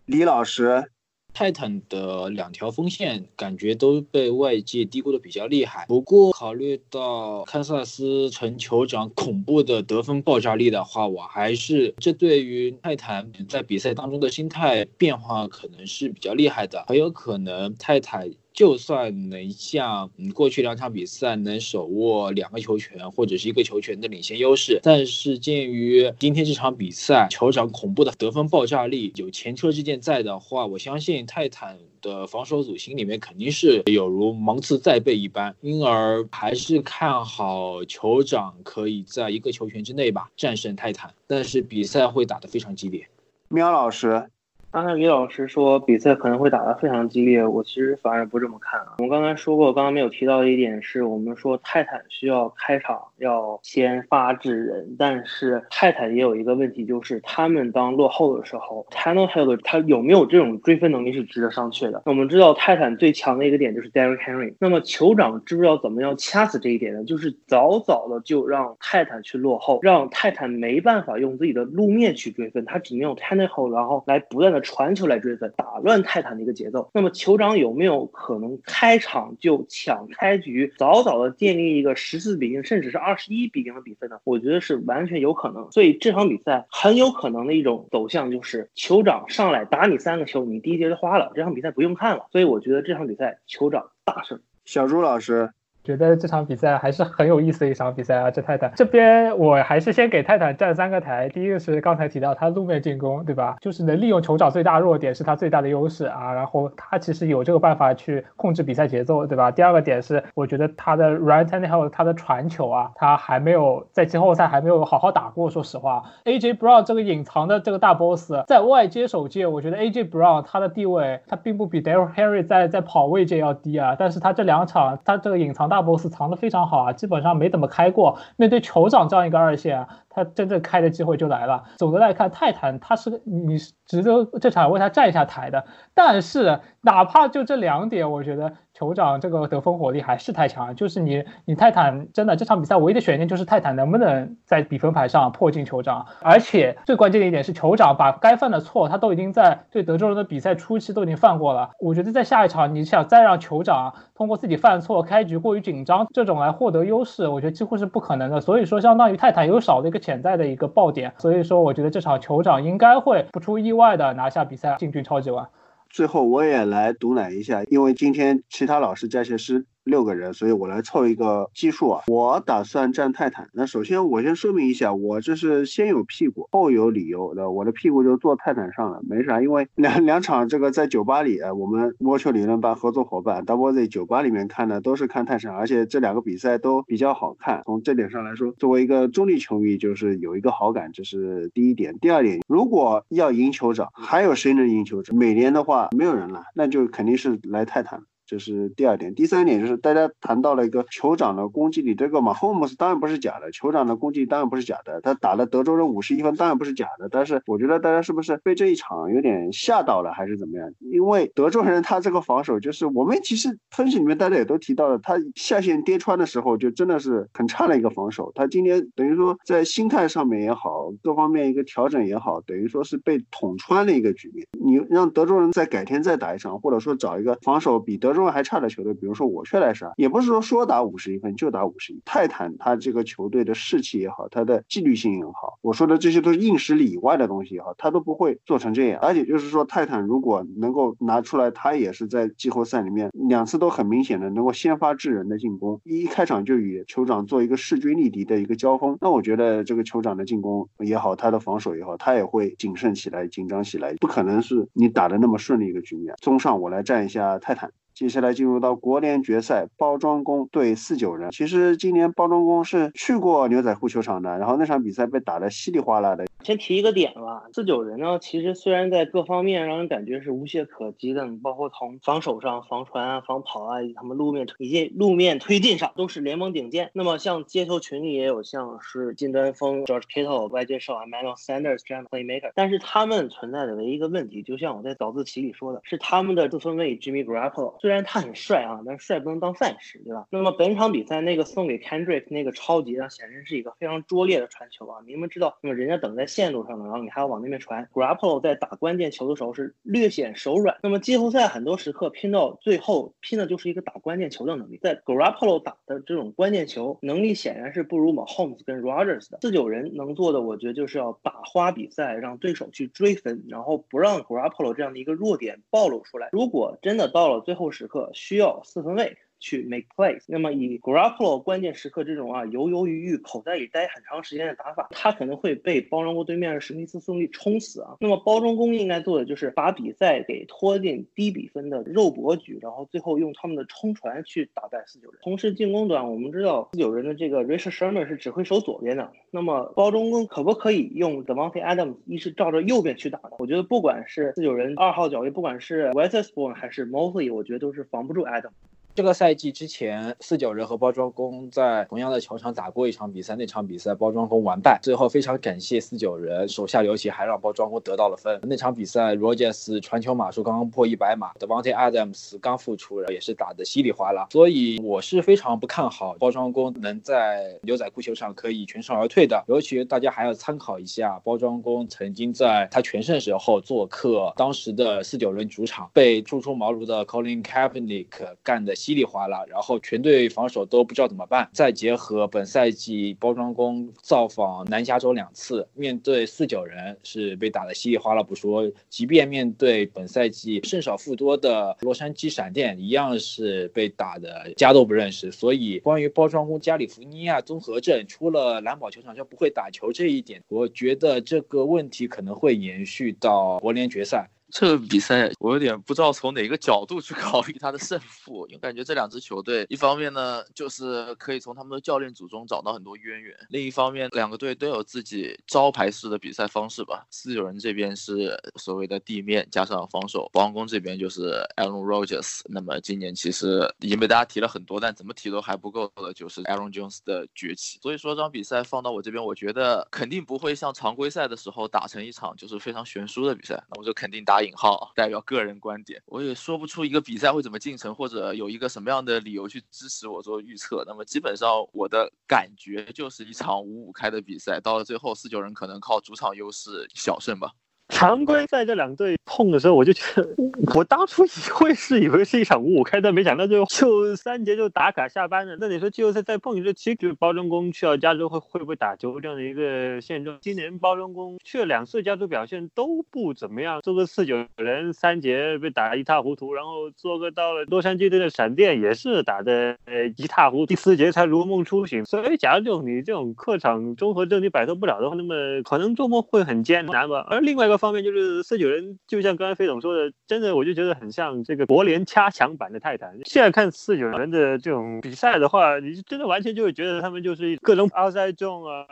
李老师。泰坦的两条锋线感觉都被外界低估的比较厉害，不过考虑到堪萨斯城酋长恐怖的得分爆炸力的话，我还是这对于泰坦在比赛当中的心态变化可能是比较厉害的，很有可能泰坦。就算能像过去两场比赛能手握两个球权或者是一个球权的领先优势，但是鉴于今天这场比赛酋长恐怖的得分爆炸力，有前车之鉴在的话，我相信泰坦的防守组心里面肯定是有如芒刺在背一般，因而还是看好酋长可以在一个球权之内吧战胜泰坦，但是比赛会打得非常激烈。喵老师。刚才李老师说比赛可能会打得非常激烈，我其实反而不这么看啊。我们刚才说过，刚刚没有提到的一点是我们说泰坦需要开场要先发制人，但是泰坦也有一个问题，就是他们当落后的时候 t a n n e h i l l 他有没有这种追分能力是值得商榷的。我们知道泰坦最强的一个点就是 Derrick Henry，那么酋长知不知道怎么样掐死这一点呢？就是早早的就让泰坦去落后，让泰坦没办法用自己的路面去追分，他只能用 t a n n e h i l l 然后来不断的。传球来追分，打乱泰坦的一个节奏。那么酋长有没有可能开场就抢开局，早早的建立一个十四比零，甚至是二十一比零的比分呢？我觉得是完全有可能。所以这场比赛很有可能的一种走向就是酋长上来打你三个球，你第一节就花了，这场比赛不用看了。所以我觉得这场比赛酋长大胜。小朱老师。觉得这场比赛还是很有意思的一场比赛啊！这泰坦这边，我还是先给泰坦站三个台。第一个是刚才提到他路面进攻，对吧？就是能利用酋长最大弱点是他最大的优势啊。然后他其实有这个办法去控制比赛节奏，对吧？第二个点是，我觉得他的 right hand 还有他的传球啊，他还没有在季后赛还没有好好打过。说实话，AJ Brown 这个隐藏的这个大 boss 在外接手界，我觉得 AJ Brown 他的地位他并不比 Daryl Henry 在在跑位界要低啊。但是他这两场他这个隐藏大。大 boss 藏的非常好啊，基本上没怎么开过。面对酋长这样一个二线，他真正开的机会就来了。总的来看，泰坦他是你值得这场为他站一下台的。但是哪怕就这两点，我觉得。酋长这个得分火力还是太强，就是你你泰坦真的这场比赛唯一的悬念就是泰坦能不能在比分牌上破进酋长，而且最关键的一点是酋长把该犯的错他都已经在对德州人的比赛初期都已经犯过了，我觉得在下一场你想再让酋长通过自己犯错开局过于紧张这种来获得优势，我觉得几乎是不可能的。所以说相当于泰坦有少了一个潜在的一个爆点，所以说我觉得这场酋长应该会不出意外的拿下比赛进军超级碗。最后我也来毒奶一下，因为今天其他老师加些师六个人，所以我来凑一个基数啊。我打算站泰坦。那首先我先说明一下，我这是先有屁股后有理由的。我的屁股就坐泰坦上了，没啥。因为两两场这个在酒吧里，我们摸球理论班合作伙伴 Double Z 酒吧里面看的都是看泰坦，而且这两个比赛都比较好看。从这点上来说，作为一个中立球迷，就是有一个好感，这是第一点。第二点，如果要赢酋长，还有谁能赢酋长？美联的话没有人了，那就肯定是来泰坦。这是第二点。第三点就是大家谈到了一个酋长的攻击力，这个马霍姆斯当然不是假的，酋长的攻击力当然不是假的，他打了德州人五十一分当然不是假的。但是我觉得大家是不是被这一场有点吓到了，还是怎么样？因为德州人他这个防守就是我们其实分析里面大家也都提到了，他下线跌穿的时候就真的是很差的一个防守。他今年等于说在心态上面也好，各方面一个调整也好，等于说是被捅穿的一个局面。你让德州人再改天再打一场，或者说找一个防守比德中还差的球队，比如说我却来杀，也不是说说打五十一分就打五十一。泰坦他这个球队的士气也好，他的纪律性也好，我说的这些都是硬实力以外的东西也好，他都不会做成这样。而且就是说，泰坦如果能够拿出来，他也是在季后赛里面两次都很明显的能够先发制人的进攻，一开场就与酋长做一个势均力敌的一个交锋，那我觉得这个酋长的进攻也好，他的防守也好，他也会谨慎起来、紧张起来，不可能是你打的那么顺利一个局面。综上，我来站一下泰坦。接下来进入到国联决赛，包装工对四九人。其实今年包装工是去过牛仔裤球场的，然后那场比赛被打得稀里哗啦的。先提一个点吧，四九人呢，其实虽然在各方面让人感觉是无懈可击的，包括从防守上、防传啊、防跑啊，以及他们路面以及路面推进上都是联盟顶尖。那么像街头群里也有像是金端锋 George Kittle、外接手 Emmanuel Sanders 这样的 playmaker，但是他们存在的唯一一个问题，就像我在早自习里说的，是他们的四分卫 Jimmy Garoppolo。虽然他很帅啊，但是帅不能当饭吃，对吧？那么本场比赛那个送给 Kendrick 那个超级啊，显然是一个非常拙劣的传球啊！你们知道，那么人家等在。线路上呢，然后你还要往那边传。Grappolo 在打关键球的时候是略显手软。那么季后赛很多时刻拼到最后，拼的就是一个打关键球的能力。在 Grappolo 打的这种关键球能力，显然是不如 Mahomes 跟 Rogers 的。四九人能做的，我觉得就是要打花比赛，让对手去追分，然后不让 Grappolo 这样的一个弱点暴露出来。如果真的到了最后时刻需要四分位，去 make plays，那么以 Grappolo 关键时刻这种啊犹犹豫豫口袋里待很长时间的打法，他可能会被包装工对面的史密斯兄弟冲死啊。那么包装工应该做的就是把比赛给拖进低比分的肉搏局，然后最后用他们的冲传去打败四九人。同时进攻端，我们知道四九人的这个 Richard Sherman 是只会守左边的，那么包装工可不可以用 Devontae Adams 一是照着右边去打呢？我觉得不管是四九人二号脚位，不管是 Wetherspoon 还是 Mosley，我觉得都是防不住 Adams。这个赛季之前，四九人和包装工在同样的球场打过一场比赛，那场比赛包装工完败。最后非常感谢四九人手下留情，还让包装工得到了分。那场比赛，Rogers 传球码数刚刚破一百码，Devontae Adams 刚复出，也是打得稀里哗啦。所以我是非常不看好包装工能在牛仔裤球场可以全身而退的。尤其大家还要参考一下，包装工曾经在他全盛时候做客当时的四九人主场，被初出茅庐的 Colin Kaepernick 干的。稀里哗啦，然后全队防守都不知道怎么办。再结合本赛季包装工造访南加州两次，面对四九人是被打得稀里哗啦不说，即便面对本赛季胜少负多的洛杉矶闪电，一样是被打的家都不认识。所以关于包装工加利福尼亚综合症出了蓝宝球场就不会打球这一点，我觉得这个问题可能会延续到国联决赛。这个比赛我有点不知道从哪个角度去考虑它的胜负，因为感觉这两支球队，一方面呢就是可以从他们的教练组中找到很多渊源，另一方面两个队都有自己招牌式的比赛方式吧。四九人这边是所谓的地面加上防守，王宫这边就是 Aaron Rodgers。那么今年其实已经被大家提了很多，但怎么提都还不够的，就是 Aaron Jones 的崛起。所以说这场比赛放到我这边，我觉得肯定不会像常规赛的时候打成一场就是非常悬殊的比赛，那我就肯定打。打引号代表个人观点，我也说不出一个比赛会怎么进程，或者有一个什么样的理由去支持我做预测。那么基本上我的感觉就是一场五五开的比赛，到了最后四九人可能靠主场优势小胜吧。常规赛这两队碰的时候，我就觉得，我当初以为是以为是一场五五开，但没想到就就三节就打卡下班了。那你说季后赛再碰一次，其实包装工去到加州会。会。不会。打球这样的一个现状？今年包装工去了两次加州，表现都不怎么样。做个四九人三节被打一塌糊涂，然后做个到了洛杉矶队的闪电也是打的呃一塌糊涂，第四节才如梦初醒。所以假如这种你这种客场综合症你摆脱不了的话，那么可能周末会。很艰难吧。而另外一个方。方面就是四九人，就像刚才飞总说的，真的我就觉得很像这个国联加强版的泰坦。现在看四九人的这种比赛的话，你真的完全就会觉得他们就是各种 outside 重啊、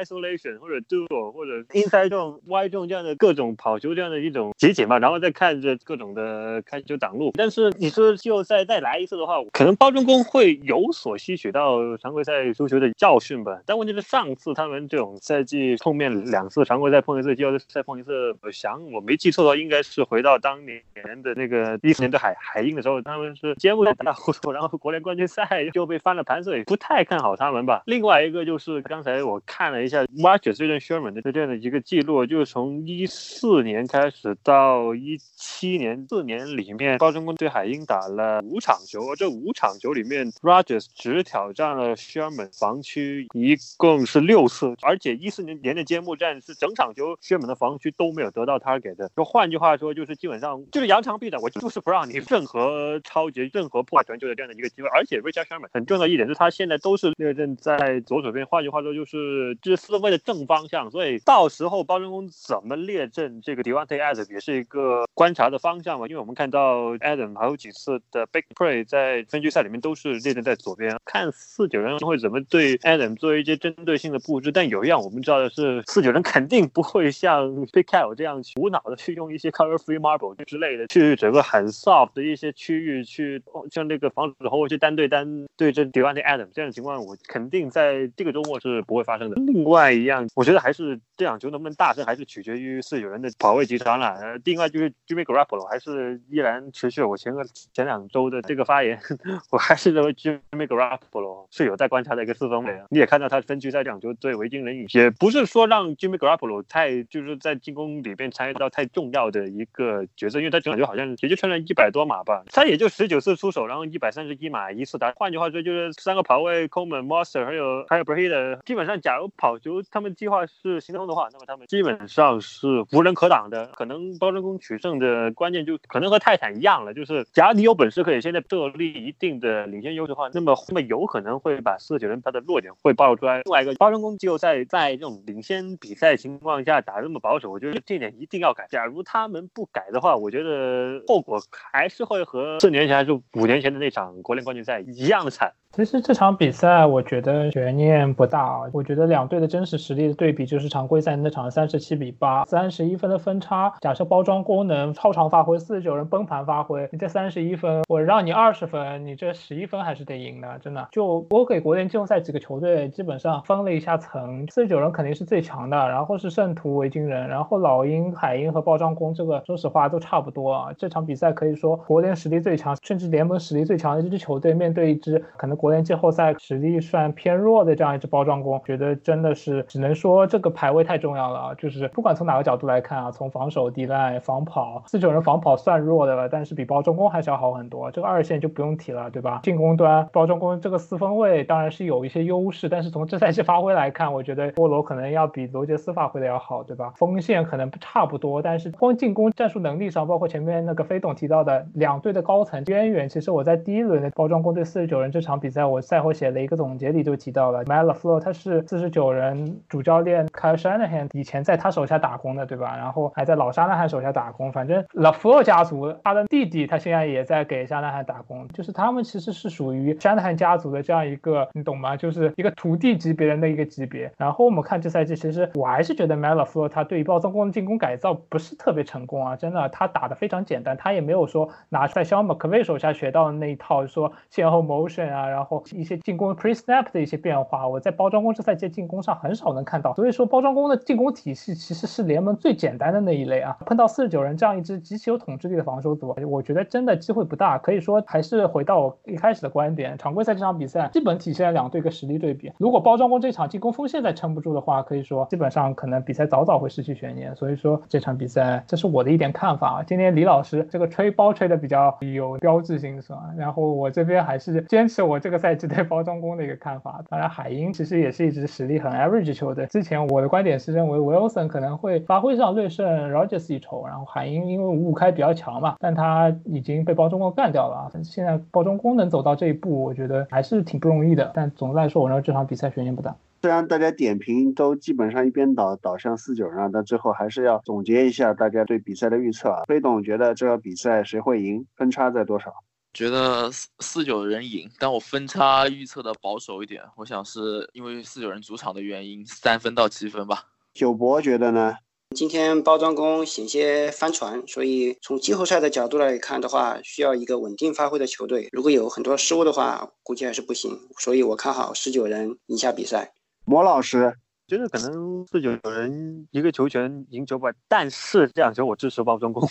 isolation 或者 duo 或者 inside 重、y 重这样的各种跑球这样的一种集锦嘛，然后再看着各种的开球挡路。但是你说季后赛再来一次的话，可能包装工会有所吸取到常规赛输球的教训吧。但问题是上次他们这种赛季碰面两次，常规赛碰一次，季后赛碰一次，我想我没记错的话，应该是回到当年的那个一四年的海海鹰的时候，他们是揭幕战打打糊涂，然后国联冠军赛 [laughs] 就被翻了盘，所以不太看好他们吧。另外一个就是刚才我看了一下 Watcher 这段 Sherman 的这样的一个记录，就是从一四年开始到一七年四年里面，包装工对海鹰打了五场球，这五场球里面 Rogers 只挑战了 Sherman 防区一共是六次，而且一四年年的揭幕战是整场球 Sherman 的防区都没有得到 target 的。就换句话说，就是基本上就是扬长避短，我就是不让你任何超级、任何破坏全球的这样的一个机会。而且 Richard Sherman 很重要一点是，他现在都是列阵在左手边，换句话说就是这四位的正方向，所以到时候包装工怎么列阵这个 Devante Adams 也是一个观察的方向嘛。因为我们看到 Adam 还有几次的 Big Play 在分区赛里面都是列阵在左边，看四九人会怎么对 Adam 做一些针对性的布置。但有一样我们知道的是，四九人肯定不会像 Big Cal Cal 这样无脑的去用一些 Cover Free Marble 之类的去整个很 soft 的一些区域去像那个防守后卫去单对单对阵 Devontae Adam 这样的情况，我肯定在这个周末是不会发生的。另外一样，我觉得还是这场球能不能大胜，还是取决于四九人的跑位集团了。呃，另外就是 Jimmy Garoppolo 还是依然持续我前个前两周的这个发言，[laughs] 我还是认为 Jimmy Garoppolo 是有待观察的一个四分卫。你也看到他分区赛这场球对维京人，也不是说让 Jimmy Garoppolo 太就是在进攻里边参与到太重要的一个角色，因为他整场球好像也就穿了一百多码吧，他也就十九次出手，然后一百三十一码一次打。换句话说，就是三个跑位 Coleman、Monster 还有还有 Brady，基本上假如跑球他们计划是行动的话，那么他们基本上是无人可挡的。可能包装工取胜的关键就可能和泰坦一样了，就是假如你有本事可以现在设立一定的领先优势的话，那么那么有可能会把四九人他的弱点会暴露出来。另外一个包装工季后赛在这种领先比赛情况下打这么保守，我觉得这点一定要改。假如他们不改的话，我觉得后果还是会和四年前还是五年前的那场国联冠军赛一样的惨。其实这场比赛我觉得悬念不大啊，我觉得两队的真实实力的对比就是常规赛那场三十七比八，三十一分的分差。假设包装功能超常发挥，四十九人崩盘发挥，你这三十一分，我让你二十分，你这十一分还是得赢的，真的。就我给国联季后赛几个球队基本上分了一下层，四十九人肯定是最强的，然后是圣徒、维京人，然后老鹰、海鹰和包装工，这个说实话都差不多啊。这场比赛可以说国联实力最强，甚至联盟实力最强的这支球队面对一支可能。国联季后赛实力算偏弱的这样一支包装工，觉得真的是只能说这个排位太重要了啊！就是不管从哪个角度来看啊，从防守、地赖、防跑，四九人防跑算弱的了，但是比包装工还是要好很多。这个二线就不用提了，对吧？进攻端包装工这个四分卫当然是有一些优势，但是从这赛季发挥来看，我觉得波罗可能要比罗杰斯发挥的要好，对吧？锋线可能差不多，但是光进攻战术能力上，包括前面那个飞董提到的两队的高层渊源，其实我在第一轮的包装工对四十九人这场比在我赛后写了一个总结里就提到了 m a l a f l o 他是四十九人主教练 Kyle Shanahan 以前在他手下打工的，对吧？然后还在老沙纳汉手下打工。反正 La f l o 家族他的弟弟他现在也在给沙纳汉打工，就是他们其实是属于 Shanahan 家族的这样一个，你懂吗？就是一个徒弟级别人的一个级别。然后我们看这赛季，其实我还是觉得 m a l a f l o 他对于暴躁攻的进攻改造不是特别成功啊，真的，他打的非常简单，他也没有说拿在肖 m c v 手下学到的那一套，说先后 motion 啊，然后。一些进攻 pre snap 的一些变化，我在包装工这赛季进攻上很少能看到，所以说包装工的进攻体系其实是联盟最简单的那一类啊。碰到四十九人这样一支极其有统治力的防守组，我觉得真的机会不大。可以说还是回到我一开始的观点，常规赛这场比赛基本体现了两队个实力对比。如果包装工这场进攻锋线再撑不住的话，可以说基本上可能比赛早早会失去悬念。所以说这场比赛，这是我的一点看法啊。今天李老师这个吹包吹的比较有标志性是吧？然后我这边还是坚持我这这个。赛季对包装工的一个看法，当然海鹰其实也是一支实力很 average 球队。之前我的观点是认为 Wilson 可能会发挥上略胜 Rogers 一筹，然后海鹰因为五五开比较强嘛，但他已经被包装工干掉了。现在包装工能走到这一步，我觉得还是挺不容易的。但总的来说，我认为这场比赛悬念不大。虽然大家点评都基本上一边倒倒向四九人，但最后还是要总结一下大家对比赛的预测啊。飞董觉得这个比赛谁会赢？分差在多少？觉得四四九人赢，但我分差预测的保守一点，我想是因为四九人主场的原因，三分到七分吧。九博觉得呢？今天包装工险些翻船，所以从季后赛的角度来看的话，需要一个稳定发挥的球队。如果有很多失误的话，估计还是不行。所以我看好十九人赢下比赛。魔老师就是可能四九人一个球权赢九百，但是这场球我支持包装工。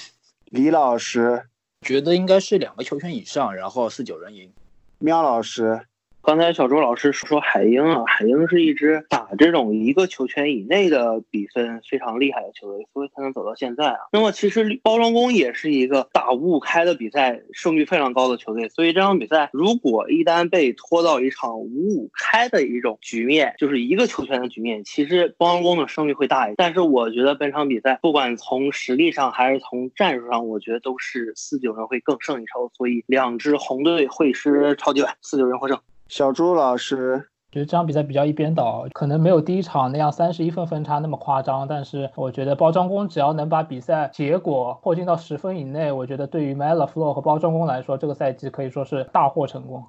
李老师觉得应该是两个球权以上，然后四九人赢。喵老师。刚才小周老师说海鹰啊，海鹰是一支打这种一个球权以内的比分非常厉害的球队，所以才能走到现在啊。那么其实包装工也是一个打五五开的比赛，胜率非常高的球队。所以这场比赛如果一旦被拖到一场五五开的一种局面，就是一个球权的局面，其实包装工的胜率会大一点。但是我觉得本场比赛不管从实力上还是从战术上，我觉得都是四九人会更胜一筹。所以两支红队会师超级碗，四九人获胜。小朱老师觉得这场比赛比较一边倒，可能没有第一场那样三十一分分差那么夸张，但是我觉得包装工只要能把比赛结果迫近到十分以内，我觉得对于 m e l a Flow 和包装工来说，这个赛季可以说是大获成功。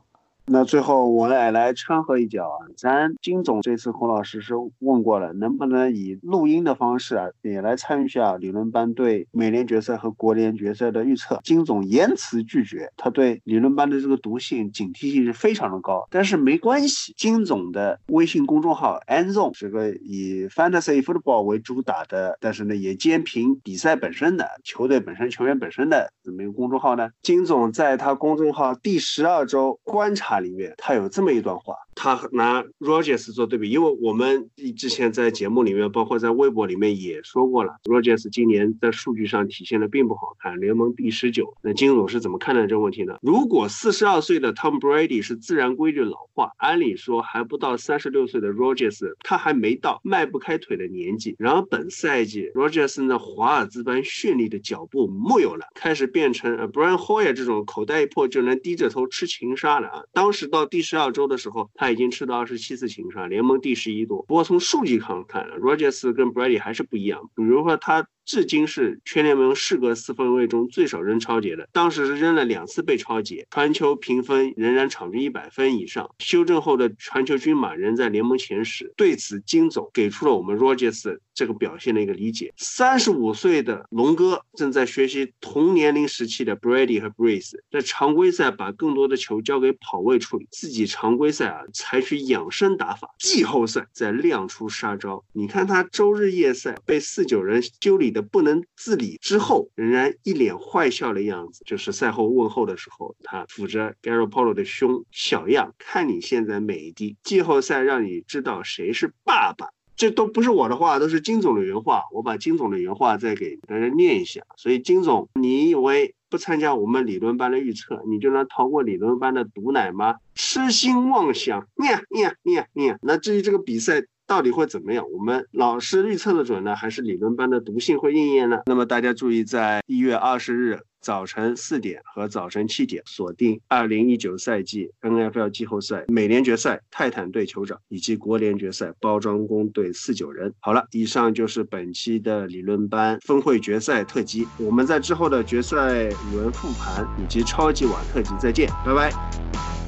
那最后我也来掺和一脚啊，咱金总这次孔老师是问过了，能不能以录音的方式啊，也来参与一下理论班对美联决赛和国联决赛的预测？金总严词拒绝，他对理论班的这个毒性警惕性是非常的高。但是没关系，金总的微信公众号 ANZON 是个以 Fantasy Football 为主打的，但是呢也兼凭比赛本身的球队本身球员本身的这么一个公众号呢。金总在他公众号第十二周观察。里面他有这么一段话，他拿 Rogers 做对比，因为我们之前在节目里面，包括在微博里面也说过了，Rogers 今年在数据上体现的并不好看，联盟第十九。那金总是怎么看待这个问题呢？如果四十二岁的 Tom Brady 是自然规律老化，按理说还不到三十六岁的 Rogers，他还没到迈不开腿的年纪。然而本赛季 Rogers 那华尔兹般绚丽的脚步木有了，开始变成呃 Brian Hoyer 这种口袋一破就能低着头吃情杀了啊！当时到第十二周的时候，他已经吃到二十七次情杀，联盟第十一多。不过从数据上看，Rogers 跟 Brady 还是不一样。比如说他。至今是全联盟四个四分卫中最少扔超节的，当时是扔了两次被超节，传球评分仍然场均一百分以上，修正后的传球均码仍在联盟前十。对此，金总给出了我们 Rogers 这个表现的一个理解：三十五岁的龙哥正在学习同年龄时期的 Brady 和 Brees，在常规赛把更多的球交给跑位处理，自己常规赛啊采取养生打法，季后赛再亮出杀招。你看他周日夜赛被四九人修理的。不能自理之后，仍然一脸坏笑的样子。就是赛后问候的时候，他抚着 Gary Polo 的胸，小样，看你现在美的。季后赛让你知道谁是爸爸，这都不是我的话，都是金总的原话。我把金总的原话再给大家念一下。所以金总，你以为不参加我们理论班的预测，你就能逃过理论班的毒奶吗？痴心妄想！念念念念。那至于这个比赛，到底会怎么样？我们老师预测的准呢，还是理论班的毒性会应验呢？那么大家注意，在一月二十日早晨四点和早晨七点锁定二零一九赛季 NFL 季后赛美联决赛泰坦队酋长以及国联决赛包装工队四九人。好了，以上就是本期的理论班峰会决赛特辑。我们在之后的决赛轮复盘以及超级碗特辑再见，拜拜。